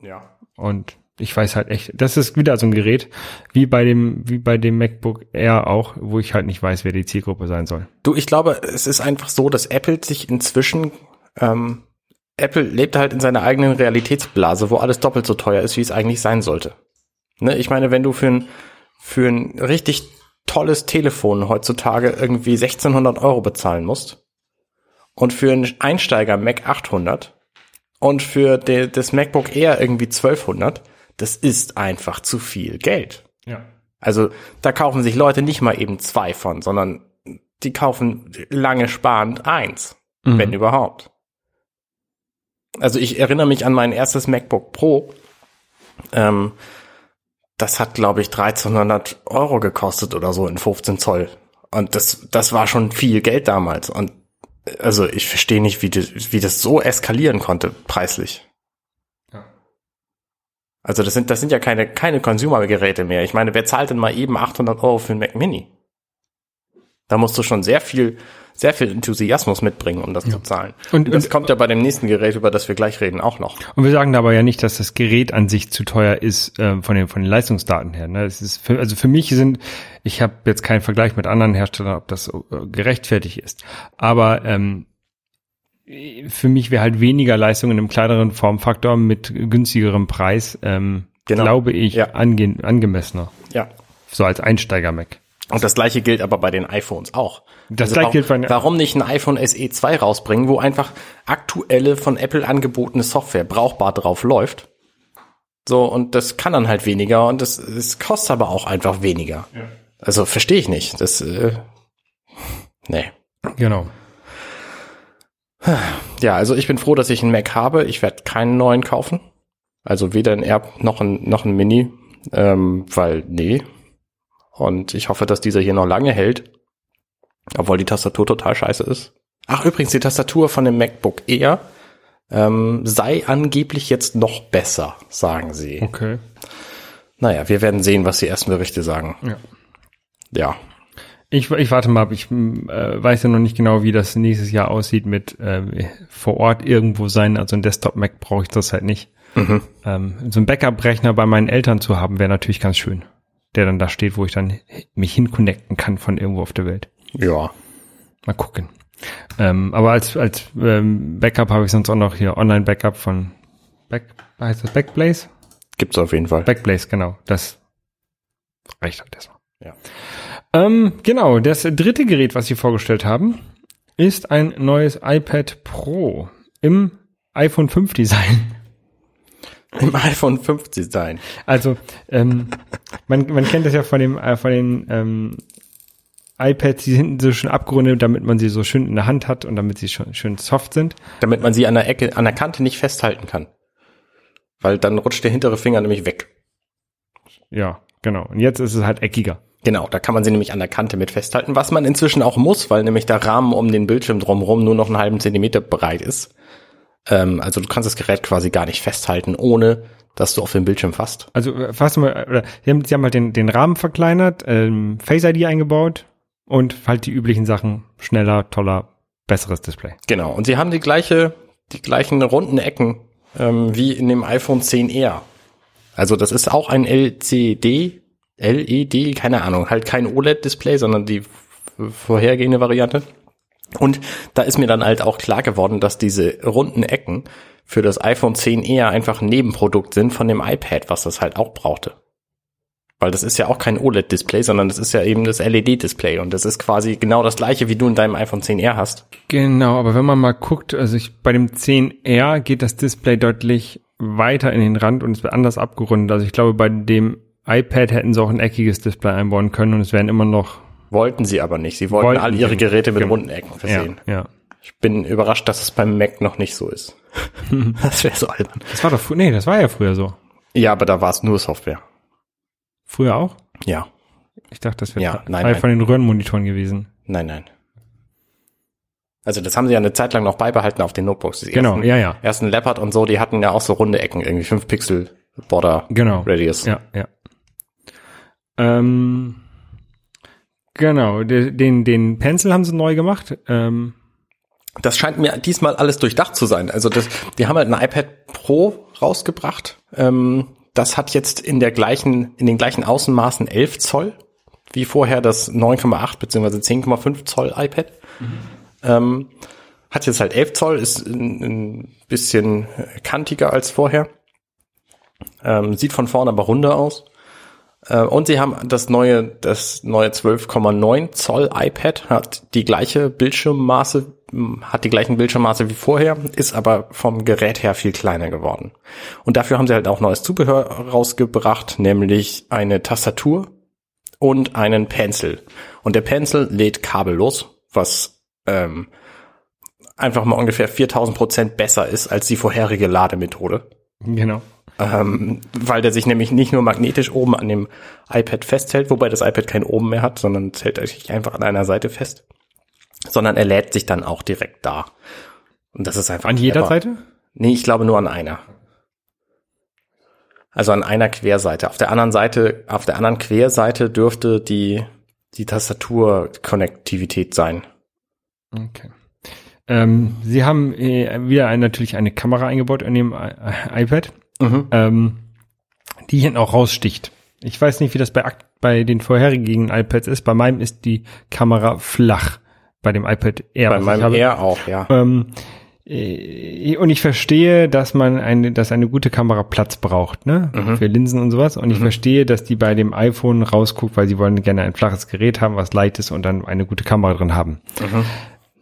Ja. Und ich weiß halt echt, das ist wieder so ein Gerät wie bei dem wie bei dem MacBook Air auch, wo ich halt nicht weiß, wer die Zielgruppe sein soll. Du, ich glaube, es ist einfach so, dass Apple sich inzwischen, ähm, Apple lebt halt in seiner eigenen Realitätsblase, wo alles doppelt so teuer ist, wie es eigentlich sein sollte. Ne, ich meine, wenn du für ein, für ein richtig tolles Telefon heutzutage irgendwie 1600 Euro bezahlen musst und für einen Einsteiger Mac 800 und für de, das MacBook Air irgendwie 1200, das ist einfach zu viel Geld. Ja. Also da kaufen sich Leute nicht mal eben zwei von, sondern die kaufen lange sparend eins, Mhm. wenn überhaupt. Also ich erinnere mich an mein erstes MacBook Pro. Ähm, das hat, glaube ich, 1300 Euro gekostet oder so in 15 Zoll. Und das, das war schon viel Geld damals. Und also ich verstehe nicht, wie das, wie das so eskalieren konnte, preislich. Ja. Also das sind, das sind ja keine, keine Consumer-Geräte mehr. Ich meine, wer zahlt denn mal eben 800 Euro für einen Mac Mini? Da musst du schon sehr viel, sehr viel Enthusiasmus mitbringen, um das zu zahlen. Und- Und, das und- kommt ja bei dem nächsten Gerät, über das wir gleich reden, auch noch. Und wir sagen aber ja nicht, dass das Gerät an sich zu teuer ist äh, von den von den Leistungsdaten her. Ne? Es ist für, also für mich sind, ich habe jetzt keinen Vergleich mit anderen Herstellern, ob das äh, gerechtfertigt ist. Aber ähm, für mich wäre halt weniger Leistung in einem kleineren Formfaktor mit günstigerem Preis, ähm, Genau. glaube ich, Ja. ange angemessener. Ja. So als Einsteiger-Mac. Und das gleiche gilt aber bei den iPhones auch. Das Also gleiche warum, gilt bei den- warum nicht ein iPhone SE 2 rausbringen, wo einfach aktuelle von Apple angebotene Software brauchbar drauf läuft? So, und das kann dann halt weniger und das, das kostet aber auch einfach weniger. Also verstehe ich nicht. Das, äh, nee. Genau. Ja, also ich bin froh, dass ich einen Mac habe. Ich werde keinen neuen kaufen. Also weder ein Air noch ein, noch ein Mini, ähm, weil nee. Und ich hoffe, dass dieser hier noch lange hält. Obwohl die Tastatur total scheiße ist. Ach, übrigens, die Tastatur von dem MacBook Air ähm, sei angeblich jetzt noch besser, sagen sie. Okay. Naja, wir werden sehen, was die ersten Berichte sagen. Ja. Ja. Ich, ich warte mal ab. Ich äh, weiß ja noch nicht genau, wie das nächstes Jahr aussieht mit äh, vor Ort irgendwo sein. Also ein Desktop-Mac brauche ich das halt nicht. Mhm. Ähm, so ein Backup-Rechner bei meinen Eltern zu haben, wäre natürlich ganz schön. Der dann da steht, wo ich dann mich hinconnecten kann von irgendwo auf der Welt. Ja. Mal gucken. Ähm, aber als, als ähm, Backup habe ich sonst auch noch hier Online-Backup von Back, heißt das Backblaze? Gibt's auf jeden Fall. Backblaze, genau. Das reicht halt erstmal. Ja. Ähm, genau, das dritte Gerät, was sie vorgestellt haben, ist ein neues iPad Pro im iPhone 5 Design. Im iPhone 5 Design. Also ähm, man, man kennt das ja von dem äh, von den ähm, iPads, die sind so schön abgerundet, damit man sie so schön in der Hand hat und damit sie schon schön soft sind. Damit man sie an der Ecke, an der Kante nicht festhalten kann. Weil dann rutscht der hintere Finger nämlich weg. Ja, genau. Und jetzt ist es halt eckiger. Genau, da kann man sie nämlich an der Kante mit festhalten, was man inzwischen auch muss, weil nämlich der Rahmen um den Bildschirm drumherum nur noch einen halben Zentimeter breit ist. Ähm, also du kannst das Gerät quasi gar nicht festhalten, ohne dass du auf den Bildschirm fasst. Also äh, fassen wir, oder sie haben, sie haben halt den, den Rahmen verkleinert, ähm, Face ID eingebaut und halt die üblichen Sachen schneller, toller, besseres Display. Genau, und sie haben die gleiche, die gleichen runden Ecken ähm, wie in dem iPhone 10R. Also das ist auch ein LCD, LED, keine Ahnung, halt kein OLED-Display, sondern die vorhergehende Variante. Und da ist mir dann halt auch klar geworden, dass diese runden Ecken für das iPhone 10R einfach ein Nebenprodukt sind von dem iPad, was das halt auch brauchte. Weil das ist ja auch kein OLED-Display, sondern das ist ja eben das LED-Display und das ist quasi genau das gleiche, wie du in deinem iPhone 10R hast. Genau, aber wenn man mal guckt, also ich, bei dem 10R geht das Display deutlich weiter in den Rand und es wird anders abgerundet. Also ich glaube, bei dem iPad hätten sie auch ein eckiges Display einbauen können und es wären immer noch. Wollten sie aber nicht. Sie wollten, Wollten all ihre Geräte mit Genau. runden Ecken versehen. Ja, ja. Ich bin überrascht, dass es beim Mac noch nicht so ist. das wäre so albern. Das war doch früher, nee, das war ja früher so. Ja, aber da war es nur Software. Früher auch? Ja, Ich dachte, das wäre Ja, nein, nein. von den Röhrenmonitoren gewesen. nein, nein. Also das haben sie ja eine Zeit lang noch beibehalten auf den Notebooks. Die Genau, ersten, ja, ja. Ersten Leopard und so, die hatten ja auch so runde Ecken, irgendwie 5 Pixel Border Genau. Radius. Ja, ja. Ähm, genau, de- den, den Pencil haben sie neu gemacht. Ähm, Das scheint mir diesmal alles durchdacht zu sein. Also das, die haben halt ein iPad Pro rausgebracht. Ähm, das hat jetzt in der gleichen, in den gleichen Außenmaßen 11 Zoll, wie vorher das 9,8 bzw. 10,5 Zoll iPad. Ähm, hat jetzt halt 11 Zoll, ist ein, ein bisschen kantiger als vorher. Ähm, sieht von vorne aber runder aus. Äh, Und sie haben das neue, das neue 12,9 Zoll iPad, hat die gleiche Bildschirmmaße, hat die gleichen Bildschirmmaße wie vorher, ist aber vom Gerät her viel kleiner geworden. Und dafür haben sie halt auch neues Zubehör rausgebracht, nämlich eine Tastatur und einen Pencil. Und der Pencil lädt kabellos, was ähm, einfach mal ungefähr 4000 Prozent besser ist als die vorherige Lademethode genau. Ähm, weil der sich nämlich nicht nur magnetisch oben an dem iPad festhält, wobei das iPad kein oben mehr hat, sondern es hält sich einfach an einer Seite fest, sondern er lädt sich dann auch direkt da. Und das ist einfach An jeder clever. Seite? Nee, ich glaube nur an einer. Also an einer Querseite. Auf der anderen Seite, auf der anderen Querseite dürfte die die Tastatur-Konnektivität sein. Okay. Ähm, sie haben äh, wieder ein, natürlich eine Kamera eingebaut in dem I iPad, Mhm. ähm, die hinten auch raussticht. Ich weiß nicht, wie das bei, bei den vorherigen iPads ist. Bei meinem ist die Kamera flach. Bei dem iPad Air. Bei ich meinem habe. Air auch, ja. Ähm, äh, und ich verstehe, dass man eine, dass eine gute Kamera Platz braucht, ne? Für Linsen und sowas. Und ich verstehe, dass die bei dem iPhone rausguckt, weil sie wollen gerne ein flaches Gerät haben, was leicht ist und dann eine gute Kamera drin haben.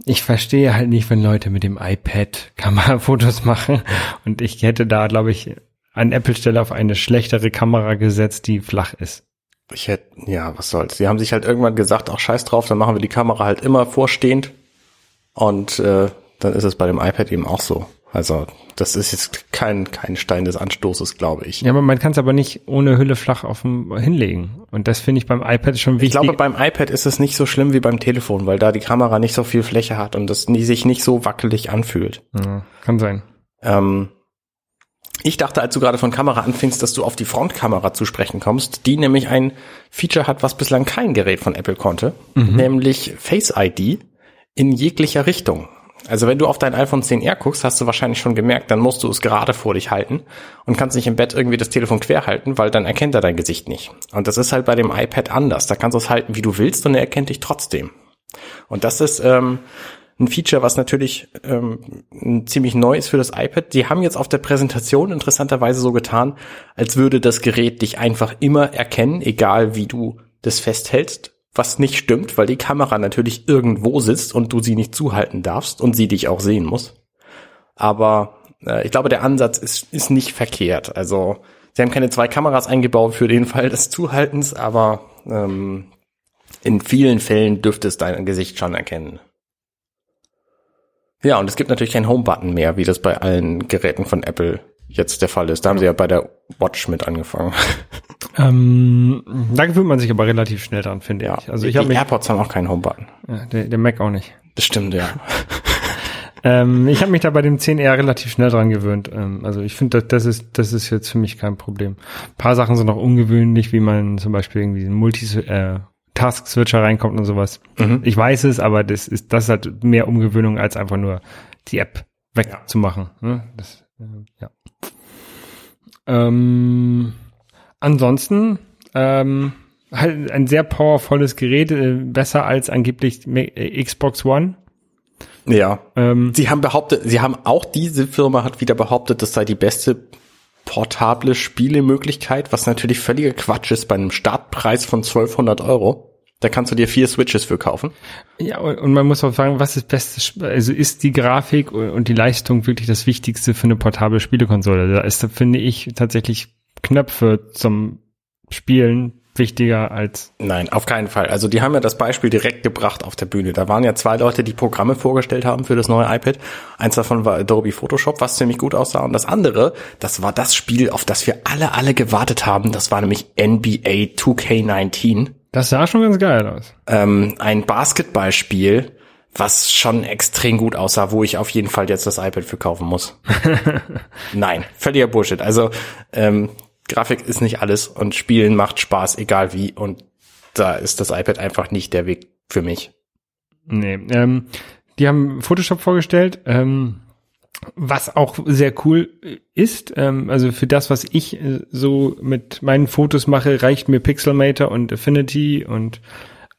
Ich verstehe halt nicht, wenn Leute mit dem iPad Kamerafotos machen. Und ich hätte da, glaube ich, an Apple-Stelle auf eine schlechtere Kamera gesetzt, die flach ist. Ich hätte, ja, was soll's. Sie haben sich halt irgendwann gesagt, auch scheiß drauf, dann machen wir die Kamera halt immer vorstehend. Und äh, dann ist es bei dem iPad eben auch so. Also das ist jetzt kein, kein Stein des Anstoßes, glaube ich. Ja, aber man kann es aber nicht ohne Hülle flach auf dem hinlegen. Und das finde ich beim iPad schon Ich wichtig. glaube, beim iPad ist es nicht so schlimm wie beim Telefon, weil da die Kamera nicht so viel Fläche hat und das sich nicht so wackelig anfühlt. ja, kann sein. Ähm, Ich dachte, als du gerade von Kamera anfingst, dass du auf die Frontkamera zu sprechen kommst, die nämlich ein Feature hat, was bislang kein Gerät von Apple konnte, nämlich Face ID in jeglicher Richtung. Also wenn du auf dein iPhone 10R guckst, hast du wahrscheinlich schon gemerkt, dann musst du es gerade vor dich halten und kannst nicht im Bett irgendwie das Telefon quer halten, weil dann erkennt er dein Gesicht nicht. Und das ist halt bei dem iPad anders. Da kannst du es halten, wie du willst und er erkennt dich trotzdem. Und das ist ähm, ein Feature, was natürlich ähm, ziemlich neu ist für das iPad. Die haben jetzt auf der Präsentation interessanterweise so getan, als würde das Gerät dich einfach immer erkennen, egal wie du das festhältst was nicht stimmt, weil die Kamera natürlich irgendwo sitzt und du sie nicht zuhalten darfst und sie dich auch sehen muss. Aber äh, ich glaube, der Ansatz ist, ist nicht verkehrt. Also sie haben keine zwei Kameras eingebaut für den Fall des Zuhaltens, aber ähm, in vielen Fällen dürfte es dein Gesicht schon erkennen. Ja, und es gibt natürlich keinen Home-Button mehr, wie das bei allen Geräten von Apple jetzt der Fall ist. Da haben sie ja bei der Watch mit angefangen. Ähm, da gewöhnt man sich aber relativ schnell dran, finde Ja, ich. Also ich habe die mich, AirPods haben auch keinen Home-Button. ja, der, der Mac auch nicht. Das stimmt, ja. Ähm, ich habe mich da bei dem 10R relativ schnell dran gewöhnt. Ähm, also ich finde, das, das ist das ist jetzt für mich kein Problem. Ein paar Sachen sind auch ungewöhnlich, wie man zum Beispiel irgendwie einen Multi äh, Task Switcher reinkommt und sowas. Mhm. Ich weiß es, aber das ist das ist halt mehr Umgewöhnung als einfach nur die App wegzumachen. Ne? Das, äh, ja. Ähm, ansonsten ähm, halt ein sehr powervolles Gerät, äh, besser als angeblich äh, Xbox One. Ja. Ähm, Sie haben behauptet, sie haben auch diese Firma hat wieder behauptet, das sei die beste portable Spielemöglichkeit, was natürlich völliger Quatsch ist bei einem Startpreis von 1200 Euro. Da kannst du dir vier Switches für kaufen. Ja, und, und man muss auch fragen, was ist bestes, Sp- also ist die Grafik und und die Leistung wirklich das Wichtigste für eine portable Spielekonsole? Da ist, finde ich, tatsächlich Knöpfe zum Spielen wichtiger als, Nein, auf keinen Fall. Also die haben ja das Beispiel direkt gebracht auf der Bühne. Da waren ja zwei Leute, die Programme vorgestellt haben für das neue iPad. Eins davon war Adobe Photoshop, was ziemlich gut aussah. Und das andere, das war das Spiel, auf das wir alle, alle gewartet haben. Das war nämlich NBA 2K19. das sah schon ganz geil aus. ähm, ein Basketballspiel, was schon extrem gut aussah, wo ich auf jeden Fall jetzt das iPad für kaufen muss. Nein, völliger Bullshit. Also ähm, Grafik ist nicht alles und Spielen macht Spaß, egal wie. Und da ist das iPad einfach nicht der Weg für mich. Nee, ähm, die haben Photoshop vorgestellt, ähm, was auch sehr cool ist. Ähm, also für das, was ich äh, so mit meinen Fotos mache, reicht mir Pixelmator und Affinity und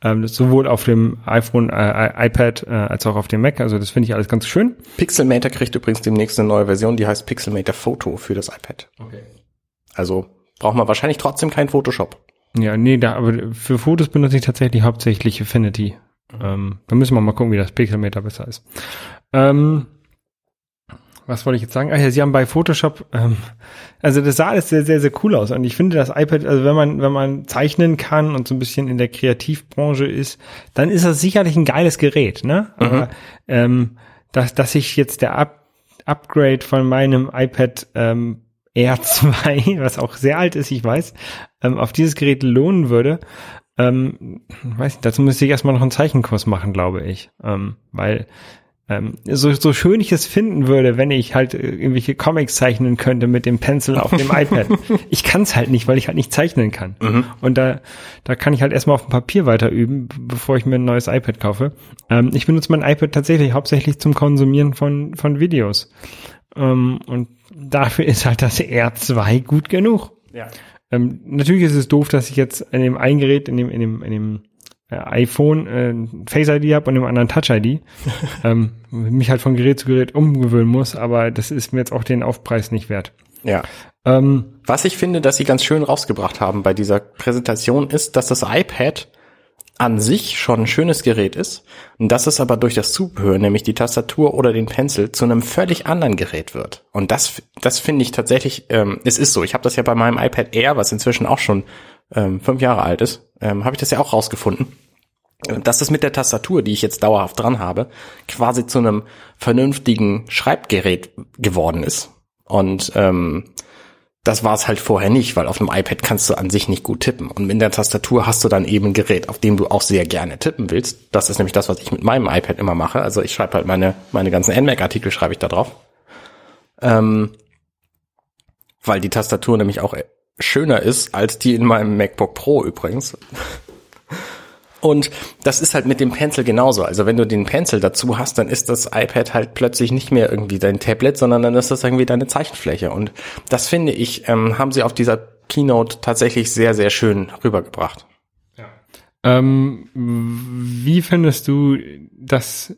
ähm, sowohl auf dem iPhone, äh, iPad äh, als auch auf dem Mac. Also das finde ich alles ganz schön. Pixelmator kriegt übrigens demnächst eine neue Version, die heißt Pixelmator Photo für das iPad. Okay. Also braucht man wahrscheinlich trotzdem keinen Photoshop. Ja, nee, da, aber für Fotos benutze ich tatsächlich hauptsächlich Affinity. Ähm, da müssen wir mal gucken, wie das Pixelmeter besser ist. Ähm, was wollte ich jetzt sagen? Ach ja, sie haben bei Photoshop, ähm, also das sah alles sehr, sehr, sehr cool aus. Und ich finde das iPad, also wenn man, wenn man zeichnen kann und so ein bisschen in der Kreativbranche ist, dann ist das sicherlich ein geiles Gerät, ne? Aber ähm, dass, dass sich jetzt der Up Upgrade von meinem iPad ähm, R2, was auch sehr alt ist, ich weiß, ähm, auf dieses Gerät lohnen würde, ähm, weiß nicht, dazu müsste ich erstmal noch einen Zeichenkurs machen, glaube ich. Ähm, weil ähm, so, so schön ich es finden würde, wenn ich halt äh, irgendwelche Comics zeichnen könnte mit dem Pencil auf dem iPad. Ich kann es halt nicht, weil ich halt nicht zeichnen kann. Und da, da kann ich halt erstmal auf dem Papier weiter üben, bevor ich mir ein neues iPad kaufe. Ähm, ich benutze mein iPad tatsächlich hauptsächlich zum Konsumieren von, von Videos. Ähm, und dafür ist halt das R2 gut genug. Ja. Ähm, natürlich ist es doof, dass ich jetzt in dem einen Gerät, in dem, in dem, in dem äh, iPhone äh, Face ID habe und im anderen Touch ID, ähm, mich halt von Gerät zu Gerät umgewöhnen muss, aber das ist mir jetzt auch den Aufpreis nicht wert. Ja. Ähm, Was ich finde, dass sie ganz schön rausgebracht haben bei dieser Präsentation ist, dass das iPad an sich schon ein schönes Gerät ist und dass es aber durch das Zubehör, nämlich die Tastatur oder den Pencil, zu einem völlig anderen Gerät wird. Und das, das finde ich tatsächlich, ähm, es ist so. Ich habe das ja bei meinem iPad Air, was inzwischen auch schon ähm, fünf Jahre alt ist, ähm, habe ich das ja auch rausgefunden. Dass es mit der Tastatur, die ich jetzt dauerhaft dran habe, quasi zu einem vernünftigen Schreibgerät geworden ist. Und ähm, das war es halt vorher nicht, weil auf einem iPad kannst du an sich nicht gut tippen. Und in der Tastatur hast du dann eben ein Gerät, auf dem du auch sehr gerne tippen willst. Das ist nämlich das, was ich mit meinem iPad immer mache. Also ich schreibe halt meine, meine ganzen NMAC-Artikel schreibe ich da drauf. Ähm, weil die Tastatur nämlich auch schöner ist als die in meinem MacBook Pro übrigens. Und das ist halt mit dem Pencil genauso. Also wenn du den Pencil dazu hast, dann ist das iPad halt plötzlich nicht mehr irgendwie dein Tablet, sondern dann ist das irgendwie deine Zeichenfläche. Und das finde ich, ähm, haben sie auf dieser Keynote tatsächlich sehr, sehr schön rübergebracht. Ähm, wie findest du das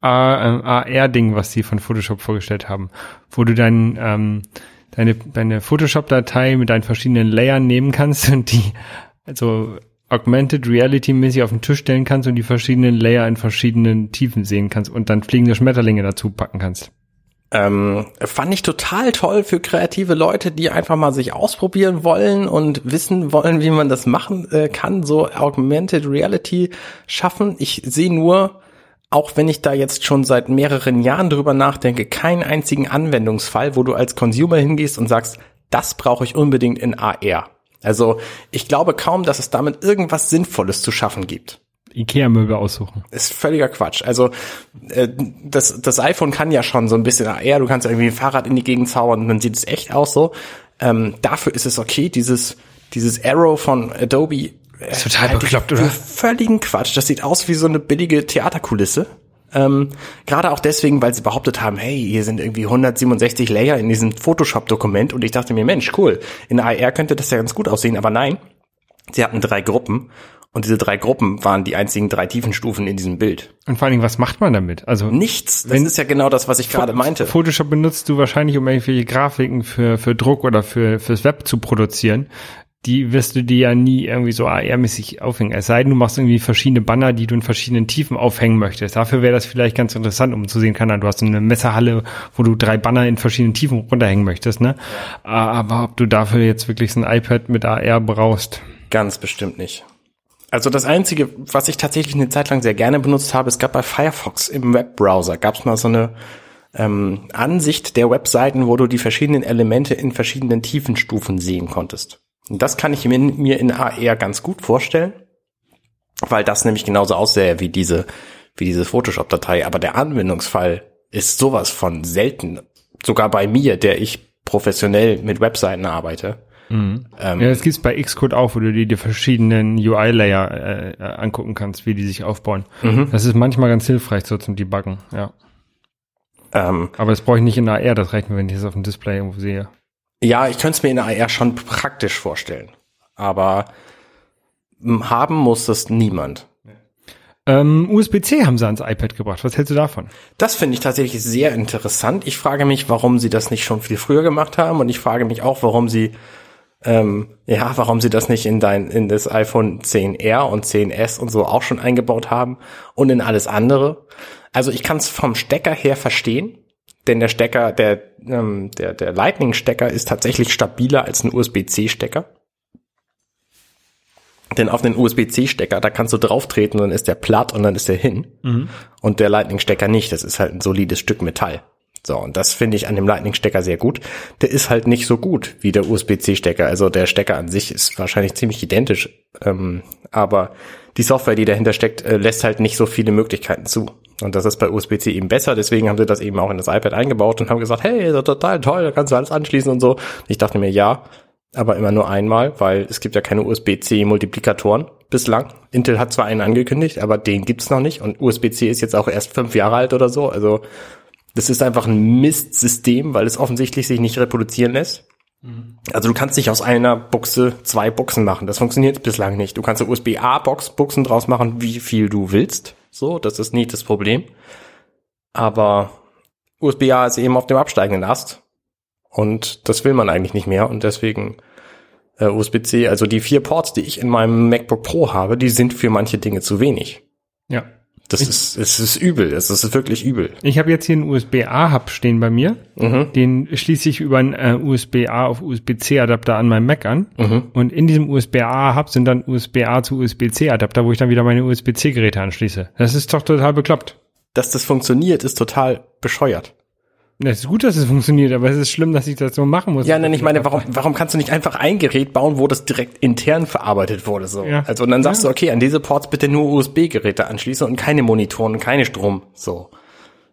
AR-Ding, was sie von Photoshop vorgestellt haben, wo du dein, ähm, deine, deine Photoshop-Datei mit deinen verschiedenen Layern nehmen kannst und die also Augmented Reality mäßig auf den Tisch stellen kannst und die verschiedenen Layer in verschiedenen Tiefen sehen kannst und dann fliegende Schmetterlinge dazu packen kannst. Ähm, fand ich total toll für kreative Leute, die einfach mal sich ausprobieren wollen und wissen wollen, wie man das machen äh, kann, so Augmented Reality schaffen. Ich sehe nur, auch wenn ich da jetzt schon seit mehreren Jahren drüber nachdenke, keinen einzigen Anwendungsfall, wo du als Consumer hingehst und sagst, das brauche ich unbedingt in AR. Also ich glaube kaum, dass es damit irgendwas Sinnvolles zu schaffen gibt. Ikea-Möbel aussuchen. Ist völliger Quatsch. Also äh, das, das iPhone kann ja schon so ein bisschen AR, du kannst irgendwie ein Fahrrad in die Gegend zaubern und dann sieht es echt aus so. Ähm, dafür ist es okay, dieses, dieses Arrow von Adobe. Äh, ist total bekloppt, oder? Völligen Quatsch. Das sieht aus wie so eine billige Theaterkulisse. Ähm, Gerade auch deswegen, weil sie behauptet haben, hey, hier sind irgendwie 167 Layer in diesem Photoshop-Dokument und ich dachte mir, Mensch, cool, in AR könnte das ja ganz gut aussehen, aber nein, sie hatten drei Gruppen und diese drei Gruppen waren die einzigen drei Tiefenstufen in diesem Bild. Und vor allen Dingen, was macht man damit? Also Nichts. Das ist ja genau das, was ich gerade meinte. Photoshop benutzt du wahrscheinlich, um irgendwelche Grafiken für, für Druck oder für, fürs Web zu produzieren. Die wirst du dir ja nie irgendwie so AR-mäßig aufhängen. Es sei denn, du machst irgendwie verschiedene Banner, die du in verschiedenen Tiefen aufhängen möchtest. Dafür wäre das vielleicht ganz interessant, um zu sehen, kann du hast eine Messerhalle, wo du drei Banner in verschiedenen Tiefen runterhängen möchtest, ne? Aber ob du dafür jetzt wirklich so ein iPad mit AR brauchst. Ganz bestimmt nicht. Also das Einzige, was ich tatsächlich eine Zeit lang sehr gerne benutzt habe, es gab bei Firefox im Webbrowser, gab es mal so eine ähm, Ansicht der Webseiten, wo du die verschiedenen Elemente in verschiedenen Tiefenstufen sehen konntest. Das kann ich mir, mir in AR ganz gut vorstellen, weil das nämlich genauso aussähe wie diese, wie diese Photoshop-Datei. Aber der Anwendungsfall ist sowas von selten. Sogar bei mir, der ich professionell mit Webseiten arbeite. Ähm, Ja, das gibt's bei Xcode auch, wo du dir die verschiedenen UI-Layer äh, angucken kannst, wie die sich aufbauen. Das ist manchmal ganz hilfreich so zum Debuggen, ja. ähm, Aber das brauche ich nicht in AR, das reicht mir, wenn ich das auf dem Display irgendwo sehe. Ja, ich könnte es mir in AR schon praktisch vorstellen. Aber m, haben muss es niemand. Ähm, USB-C haben sie ans iPad gebracht. Was hältst du davon? Das finde ich tatsächlich sehr interessant. Ich frage mich, warum sie das nicht schon viel früher gemacht haben. Und ich frage mich auch, warum sie, ähm, ja, warum sie das nicht in dein, in das iPhone 10R und 10S und so auch schon eingebaut haben und in alles andere. Also ich kann es vom Stecker her verstehen, denn der Stecker, der, ähm, der, der Lightning-Stecker ist tatsächlich stabiler als ein USB-C-Stecker. Denn auf den USB-C-Stecker, da kannst du drauf treten, dann ist der platt und dann ist der hin. Und der Lightning-Stecker nicht. Das ist halt ein solides Stück Metall. So, und das finde ich an dem Lightning-Stecker sehr gut. Der ist halt nicht so gut wie der USB-C-Stecker. Also der Stecker an sich ist wahrscheinlich ziemlich identisch. Ähm, aber die Software, die dahinter steckt, äh, lässt halt nicht so viele Möglichkeiten zu. Und das ist bei USB-C eben besser. Deswegen haben sie das eben auch in das iPad eingebaut und haben gesagt, hey, total toll, da kannst du alles anschließen und so. Ich dachte mir, ja, aber immer nur einmal, weil es gibt ja keine USB-C-Multiplikatoren bislang. Intel hat zwar einen angekündigt, aber den gibt's noch nicht. Und USB-C ist jetzt auch erst fünf Jahre alt oder so. Also das ist einfach ein Mistsystem, weil es offensichtlich sich nicht reproduzieren lässt. Also du kannst nicht aus einer Buchse zwei Buchsen machen. Das funktioniert bislang nicht. Du kannst eine USB-A-Box Buchsen draus machen, wie viel du willst. So, das ist nicht das Problem. Aber USB-A ist eben auf dem absteigenden Ast. Und das will man eigentlich nicht mehr. Und deswegen äh, USB-C, also die vier Ports, die ich in meinem MacBook Pro habe, die sind für manche Dinge zu wenig. Ja. Das ist, es ist übel. Es ist wirklich übel. Ich habe jetzt hier einen USB-A-Hub stehen bei mir. Den schließe ich über einen äh, USB-A auf USB-C-Adapter an meinem Mac an. Und in diesem USB-A-Hub sind dann USB-A zu USB-C-Adapter, wo ich dann wieder meine USB-C-Geräte anschließe. Das ist doch total bekloppt. Dass das funktioniert, ist total bescheuert. Es ist gut, dass es funktioniert, aber es ist schlimm, dass ich das so machen muss. Ja, nein, ich meine, warum, warum kannst du nicht einfach ein Gerät bauen, wo das direkt intern verarbeitet wurde, so? Ja. Also, und dann sagst Ja. du, okay, an diese Ports bitte nur USB-Geräte anschließen und keine Monitoren und keine Strom, so.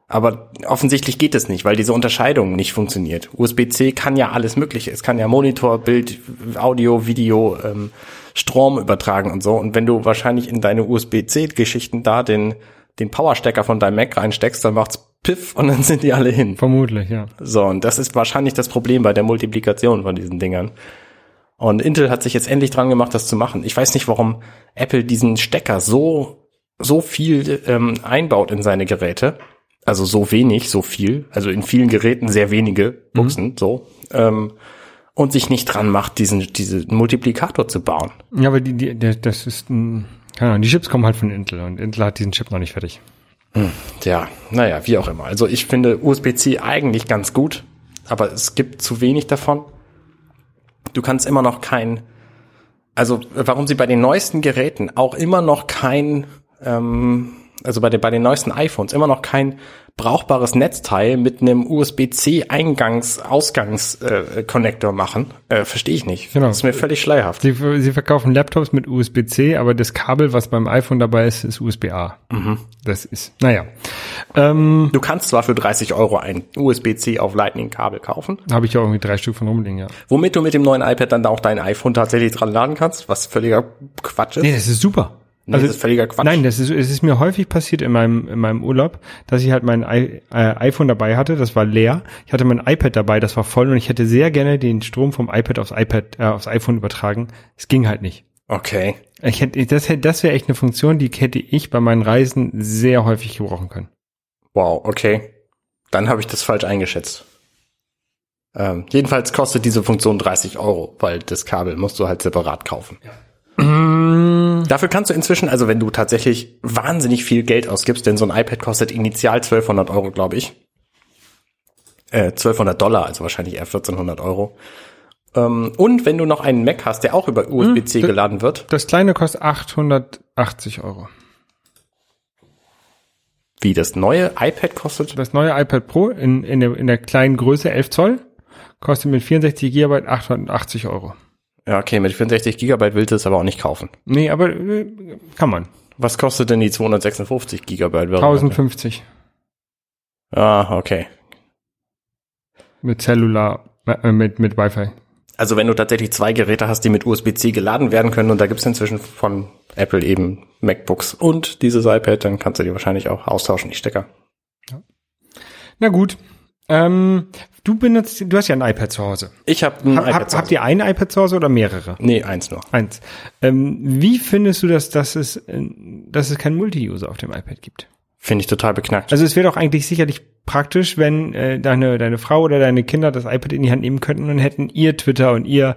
Aber offensichtlich geht es nicht, weil diese Unterscheidung nicht funktioniert. USB-C kann ja alles Mögliche. Es kann ja Monitor, Bild, Audio, Video, ähm, Strom übertragen und so. Und wenn du wahrscheinlich in deine USB-C-Geschichten da den, den Powerstecker von deinem Mac reinsteckst, dann macht's Piff und dann sind die alle hin. Vermutlich, ja. So, und das ist wahrscheinlich das Problem bei der Multiplikation von diesen Dingern. Und Intel hat sich jetzt endlich dran gemacht, das zu machen. Ich weiß nicht, warum Apple diesen Stecker so, so viel ähm, einbaut in seine Geräte. Also so wenig, so viel. Also in vielen Geräten sehr wenige Buchsen, so. Ähm, und sich nicht dran macht, diesen, diesen Multiplikator zu bauen. Ja, aber die, die, das ist ein, keine Ahnung, die Chips kommen halt von Intel und Intel hat diesen Chip noch nicht fertig. Tja, naja, wie auch immer. Also ich finde USB-C eigentlich ganz gut, aber es gibt zu wenig davon. Du kannst immer noch kein, also warum sie bei den neuesten Geräten auch immer noch kein, ähm, also bei den, bei den neuesten iPhones immer noch kein brauchbares Netzteil mit einem USB-C Eingangs-Ausgangs-Connector machen, äh, verstehe ich nicht. Genau. Das ist mir völlig schleierhaft. Sie, sie verkaufen Laptops mit USB-C, aber das Kabel, was beim iPhone dabei ist, ist USB-A. Das ist, naja. Ähm, Du kannst zwar für 30 Euro ein USB-C auf Lightning-Kabel kaufen, habe ich ja irgendwie drei Stück von rumliegen, ja. womit du mit dem neuen iPad dann auch dein iPhone tatsächlich dran laden kannst, was völliger Quatsch ist. Nee, das ist super. Nee, das ist völliger Quatsch. Nein, das ist, es ist mir häufig passiert in meinem, in meinem Urlaub, dass ich halt mein I, äh, iPhone dabei hatte, das war leer. Ich hatte mein iPad dabei, das war voll und ich hätte sehr gerne den Strom vom iPad aufs iPad, äh, aufs iPhone übertragen. Es ging halt nicht. Okay. Ich hätte, das hätte, das wäre echt eine Funktion, die hätte ich bei meinen Reisen sehr häufig gebrauchen können. Wow, okay. Dann habe ich das falsch eingeschätzt. Ähm, jedenfalls kostet diese Funktion 30 Euro, weil das Kabel musst du halt separat kaufen. Dafür kannst du inzwischen, also wenn du tatsächlich wahnsinnig viel Geld ausgibst, denn so ein iPad kostet initial 1200 Euro, glaube ich. Äh, 1200 Dollar, also wahrscheinlich eher 1400 Euro. Ähm, und wenn du noch einen Mac hast, der auch über USB-C Hm, geladen wird, Das kleine kostet 880 Euro. wie das neue iPad kostet, Das neue iPad Pro in, in, der, in der kleinen Größe 11 Zoll kostet mit 64 Gigabyte 880 Euro. Ja okay, mit 64 Gigabyte willst du es aber auch nicht kaufen. Nee, aber äh, kann man. Was kostet denn die 256 Gigabyte? Variante? 1050 Ah, okay. mit Cellular, äh, mit, mit Wi-Fi. Also wenn du tatsächlich zwei Geräte hast, die mit USB-C geladen werden können, und da gibt's inzwischen von Apple eben MacBooks und dieses iPad, dann kannst du die wahrscheinlich auch austauschen, die Stecker. Na gut. Ähm, du benutzt, du hast ja ein iPad zu Hause. Ich habe ein Hab, iPad. hab, zu habt Hause. ihr ein iPad zu Hause oder mehrere? Nee, eins nur. Eins. Ähm, wie findest du, dass, dass, es, äh, dass es keinen Multi-User auf dem iPad gibt? Finde ich total beknackt. Also es wäre doch eigentlich sicherlich praktisch, wenn äh, deine, deine Frau oder deine Kinder das iPad in die Hand nehmen könnten und hätten ihr Twitter und ihr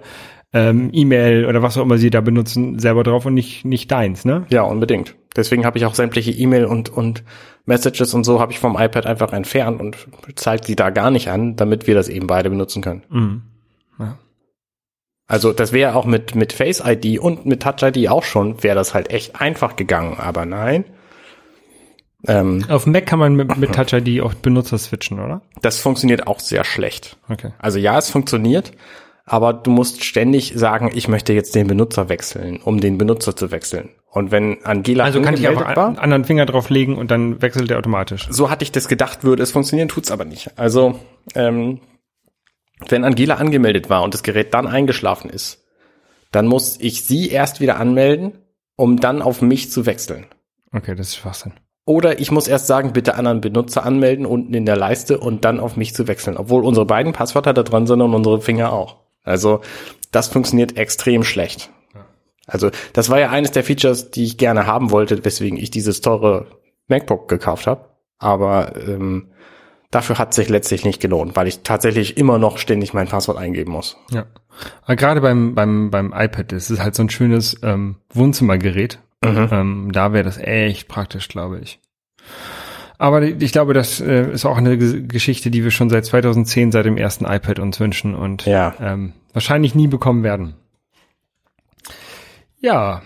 ähm, E-Mail oder was auch immer sie da benutzen, selber drauf und nicht, nicht deins, ne? ja, unbedingt. Deswegen habe ich auch sämtliche E-Mail und, und Messages und so habe ich vom iPad einfach entfernt und zeigt sie da gar nicht an, damit wir das eben beide benutzen können. Mhm. Ja. Also das wäre auch mit, mit Face ID und mit Touch ID auch schon, wäre das halt echt einfach gegangen, aber nein. Ähm, Auf Mac kann man mit, mit Touch ID auch Benutzer switchen, oder? das funktioniert auch sehr schlecht. Okay. Also ja, es funktioniert, aber du musst ständig sagen, ich möchte jetzt den Benutzer wechseln, um den Benutzer zu wechseln. Und wenn Angela Also kann ich einfach einen war, anderen Finger drauflegen und dann wechselt der automatisch. so hatte ich das gedacht, würde es funktionieren, tut's aber nicht. Also ähm, wenn Angela angemeldet war und das Gerät dann eingeschlafen ist, dann muss ich sie erst wieder anmelden, um dann auf mich zu wechseln. Okay, das ist Schwachsinn. Oder ich muss erst sagen, bitte anderen Benutzer anmelden unten in der Leiste und dann auf mich zu wechseln. Obwohl unsere beiden Passwörter da dran sind und unsere Finger auch. Also das funktioniert extrem schlecht. Also das war ja eines der Features, die ich gerne haben wollte, weswegen ich dieses teure MacBook gekauft habe. Aber ähm, dafür hat sich letztlich nicht gelohnt, weil ich tatsächlich immer noch ständig mein Passwort eingeben muss. Ja. Aber gerade beim, beim, beim iPad ist es halt so ein schönes ähm, Wohnzimmergerät. Ähm, da wäre das echt praktisch, glaube ich. Aber ich glaube, das äh, ist auch eine G Geschichte, die wir schon seit 2010, seit dem ersten iPad uns wünschen und Ja. ähm, wahrscheinlich nie bekommen werden. Ja,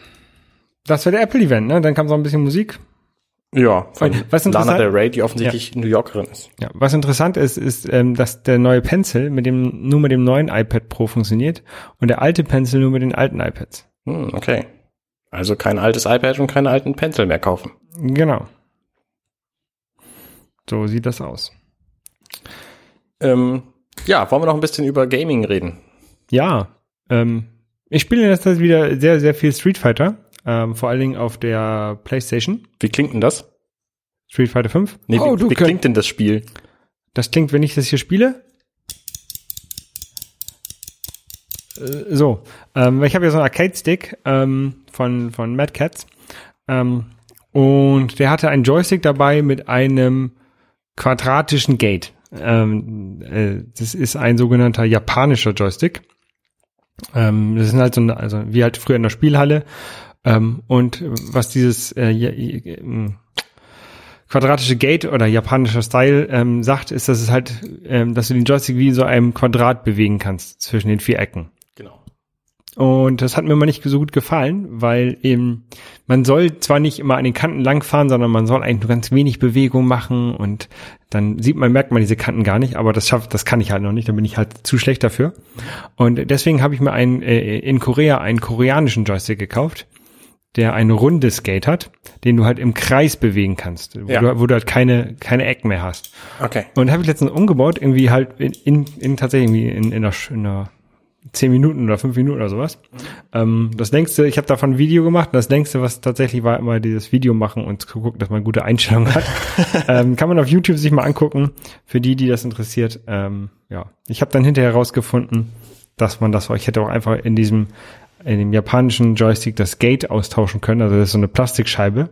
das war der Apple-Event, ne? Dann kam so ein bisschen Musik. Ja, von Was Lana interessant- Del Rey, die offensichtlich New Yorkerin ist. Ja, was interessant ist, ist, ähm, dass der neue Pencil mit dem nur mit dem neuen iPad Pro funktioniert und der alte Pencil nur mit den alten iPads. Hm, okay. Also kein altes iPad und keinen alten Pencil mehr kaufen. Genau. So sieht das aus. Ähm, ja, wollen wir noch ein bisschen über Gaming reden? Ja, ähm, ich spiele jetzt wieder sehr, sehr viel Street Fighter, ähm, vor allen Dingen auf der PlayStation. Wie klingt denn das? Street Fighter 5. Nee, oh, wie, du wie könnt- klingt denn das Spiel? Das klingt, wenn ich das hier spiele. Äh, So, ähm, ich habe ja so einen Arcade-Stick ähm, von, von Mad Cats. Ähm, und der hatte einen Joystick dabei mit einem quadratischen Gate. Ähm, äh, das ist ein sogenannter japanischer Joystick. Ähm, das sind halt so eine, also wie halt früher in der Spielhalle. Ähm, und was dieses äh, äh, quadratische Gate oder japanischer Style ähm, sagt, ist, dass es halt, ähm, dass du den Joystick wie in so einem Quadrat bewegen kannst zwischen den vier Ecken. Und das hat mir immer nicht so gut gefallen, weil eben man soll zwar nicht immer an den Kanten langfahren, sondern man soll eigentlich nur ganz wenig Bewegung machen und dann sieht man, merkt man diese Kanten gar nicht, aber das schafft, das kann ich halt noch nicht, da bin ich halt zu schlecht dafür. Und deswegen habe ich mir einen, äh, in Korea einen koreanischen Joystick gekauft, der ein rundes Gate hat, den du halt im Kreis bewegen kannst, wo, Ja. du, wo du halt keine, keine Ecken mehr hast. Okay. Und habe ich letztens umgebaut, irgendwie halt in, in, in tatsächlich irgendwie in, in, einer, in einer zehn Minuten oder fünf Minuten oder sowas. Ähm, das längste, ich habe davon ein Video gemacht. Das längste, was tatsächlich war, immer dieses Video machen und zu gucken, dass man gute Einstellungen hat. ähm, kann man auf YouTube sich mal angucken. Für die, die das interessiert. Ähm, ja, ich habe dann hinterher rausgefunden, dass man das, ich hätte auch einfach in diesem in dem japanischen Joystick das Gate austauschen können. Also das ist so eine Plastikscheibe,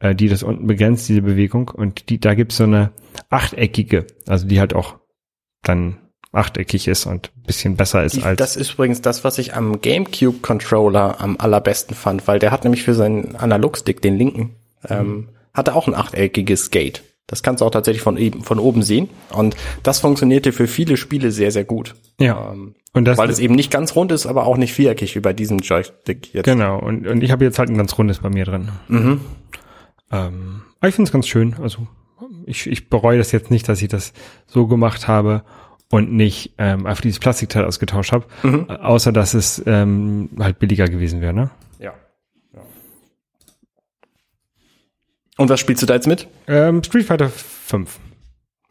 äh, die das unten begrenzt, diese Bewegung. Und die, da gibt's so eine achteckige, also die halt auch dann achteckig ist und ein bisschen besser ist Die, als. das ist übrigens das, was ich am GameCube Controller am allerbesten fand, weil der hat nämlich für seinen Analogstick, den linken, ähm, hatte auch ein achteckiges Gate. Das kannst du auch tatsächlich von, eben, von oben sehen. Und das funktionierte für viele Spiele sehr, sehr gut. ja. Ähm, und das weil es eben nicht ganz rund ist, aber auch nicht viereckig wie bei diesem Joystick jetzt. Genau, und, und ich habe jetzt halt ein ganz rundes bei mir drin. Mhm. Ähm, aber ich finde es ganz schön. Also ich, ich bereue das jetzt nicht, dass ich das so gemacht habe und nicht ähm, einfach dieses Plastikteil ausgetauscht habe. Mhm. Außer dass es ähm, halt billiger gewesen wäre, ne? Ja. ja. Und was spielst du da jetzt mit? Ähm, Street Fighter 5.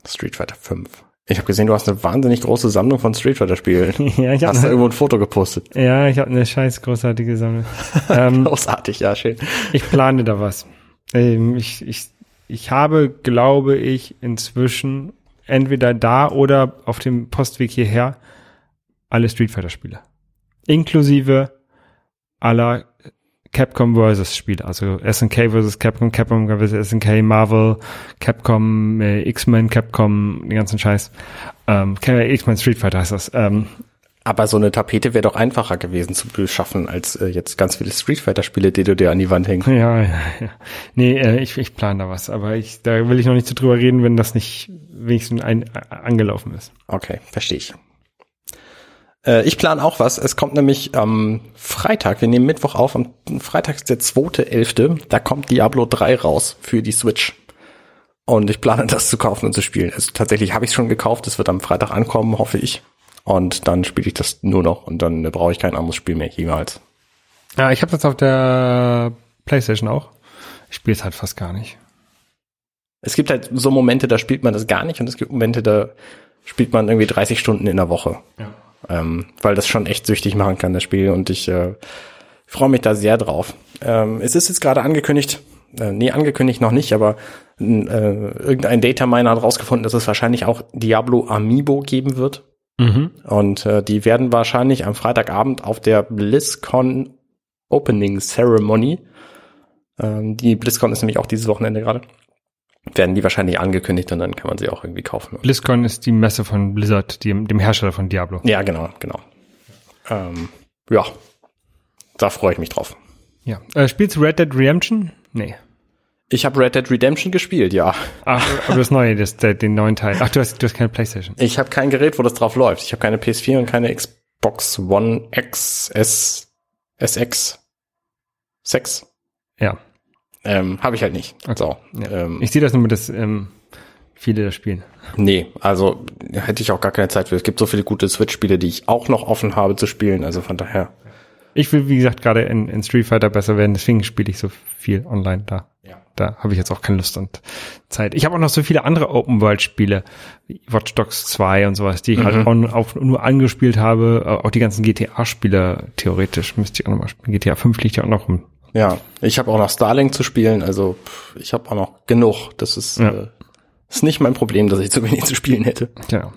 Street Fighter 5. Ich habe gesehen, du hast eine wahnsinnig große Sammlung von Street Fighter Spielen. ja, ich Hast da habe irgendwo ein Foto gepostet? ja, ich habe eine scheiß großartige Sammlung. ähm, Großartig, ja, schön. Ich plane da was. Ähm, ich, ich, ich habe, glaube ich, inzwischen entweder da oder auf dem Postweg hierher alle Street Fighter Spiele. Inklusive aller Capcom vs. Spiele, also SNK vs. Capcom, Capcom vs. SNK, Marvel, Capcom, äh, X-Men, Capcom, den ganzen Scheiß. Ähm, X-Men Street Fighter heißt das. Ähm, Aber so eine Tapete wäre doch einfacher gewesen zu beschaffen als äh, jetzt ganz viele Street Fighter Spiele, die du dir an die Wand hängst. Ja, ja, ja. Nee, äh, ich, ich plane da was, aber ich, da will ich noch nicht so drüber reden, wenn das nicht wenigstens ein, äh, angelaufen ist. Okay, verstehe ich. Äh, ich plane auch was. Es kommt nämlich am Freitag, wir nehmen Mittwoch auf, am Freitag ist der 2.11., da kommt Diablo 3 raus für die Switch. Und ich plane das zu kaufen und zu spielen. Also tatsächlich habe ich es schon gekauft, es wird am Freitag ankommen, hoffe ich. Und dann spiele ich das nur noch und dann brauche ich kein anderes Spiel mehr jemals. Ja, ich habe das auf der Playstation auch. Ich spiele es halt fast gar nicht. Es gibt halt so Momente, da spielt man das gar nicht und es gibt Momente, da spielt man irgendwie 30 Stunden in der Woche. Ja. ähm, weil das schon echt süchtig machen kann, das Spiel. Und ich äh, freue mich da sehr drauf. Ähm, es ist jetzt gerade angekündigt, äh, nee, angekündigt noch nicht, aber äh, irgendein Data Miner hat rausgefunden, dass es wahrscheinlich auch Diablo Amiibo geben wird. Mhm. Und äh, die werden wahrscheinlich am Freitagabend auf der BlizzCon Opening Ceremony, ähm, die BlizzCon ist nämlich auch dieses Wochenende gerade, werden die wahrscheinlich angekündigt und dann kann man sie auch irgendwie kaufen. BlizzCon ist die Messe von Blizzard, dem, dem Hersteller von Diablo. Ja, genau, genau. Ähm, ja, da freue ich mich drauf. Ja. Äh, spielst du Red Dead Redemption? Nee. Ich habe Red Dead Redemption gespielt, ja. Ach, aber das neue, das, der, den neuen Teil. Ach, du hast, du hast keine Playstation. Ich habe kein Gerät, wo das drauf läuft. Ich habe keine PS4 und keine Xbox One X, S, SX, 6. Ja. Ähm, habe ich halt nicht. So, ja. ähm, Ich sehe das nur mit, dass ähm, viele das spielen. nee, also hätte ich auch gar keine Zeit für. Es gibt so viele gute Switch-Spiele, die ich auch noch offen habe zu spielen. Also von daher Ich will, wie gesagt, gerade in, in Street Fighter besser werden, deswegen spiele ich so viel online da. Ja. Da habe ich jetzt auch keine Lust und Zeit. Ich habe auch noch so viele andere Open-World-Spiele, wie Watch Dogs 2 und sowas, die ich halt auch, auch nur angespielt habe. Auch die ganzen GTA-Spiele, theoretisch müsste ich auch noch mal spielen. GTA 5 liegt ja auch noch rum. Ja, ich habe auch noch Starlink zu spielen, also ich habe auch noch genug. Das ist, Ja. äh, ist nicht mein Problem, dass ich zu wenig zu spielen hätte. Genau.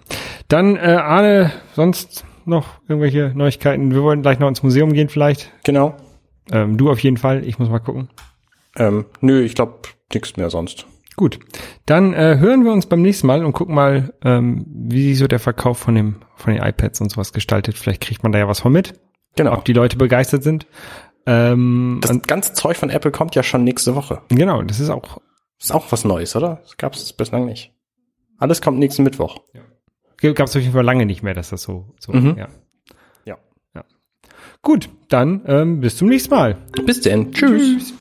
Dann, äh, Arne, sonst noch irgendwelche Neuigkeiten? Wir wollen gleich noch ins Museum gehen vielleicht. Genau. Ähm, du auf jeden Fall. Ich muss mal gucken. Ähm, nö, ich glaube nichts mehr sonst. Gut, dann äh, hören wir uns beim nächsten Mal und gucken mal, ähm, wie sich so der Verkauf von dem von den iPads und sowas gestaltet. Vielleicht kriegt man da ja was von mit, Genau. ob die Leute begeistert sind. Ähm, Das ganze Zeug von Apple kommt ja schon nächste Woche. genau, das ist auch Ist auch was Neues, oder? Das gab es bislang nicht. Alles kommt nächsten Mittwoch. gab es auf jeden Fall lange nicht mehr, dass das so so Mhm. ja. Ja. ja. Gut, dann ähm, bis zum nächsten Mal. Bis denn. Tschüss.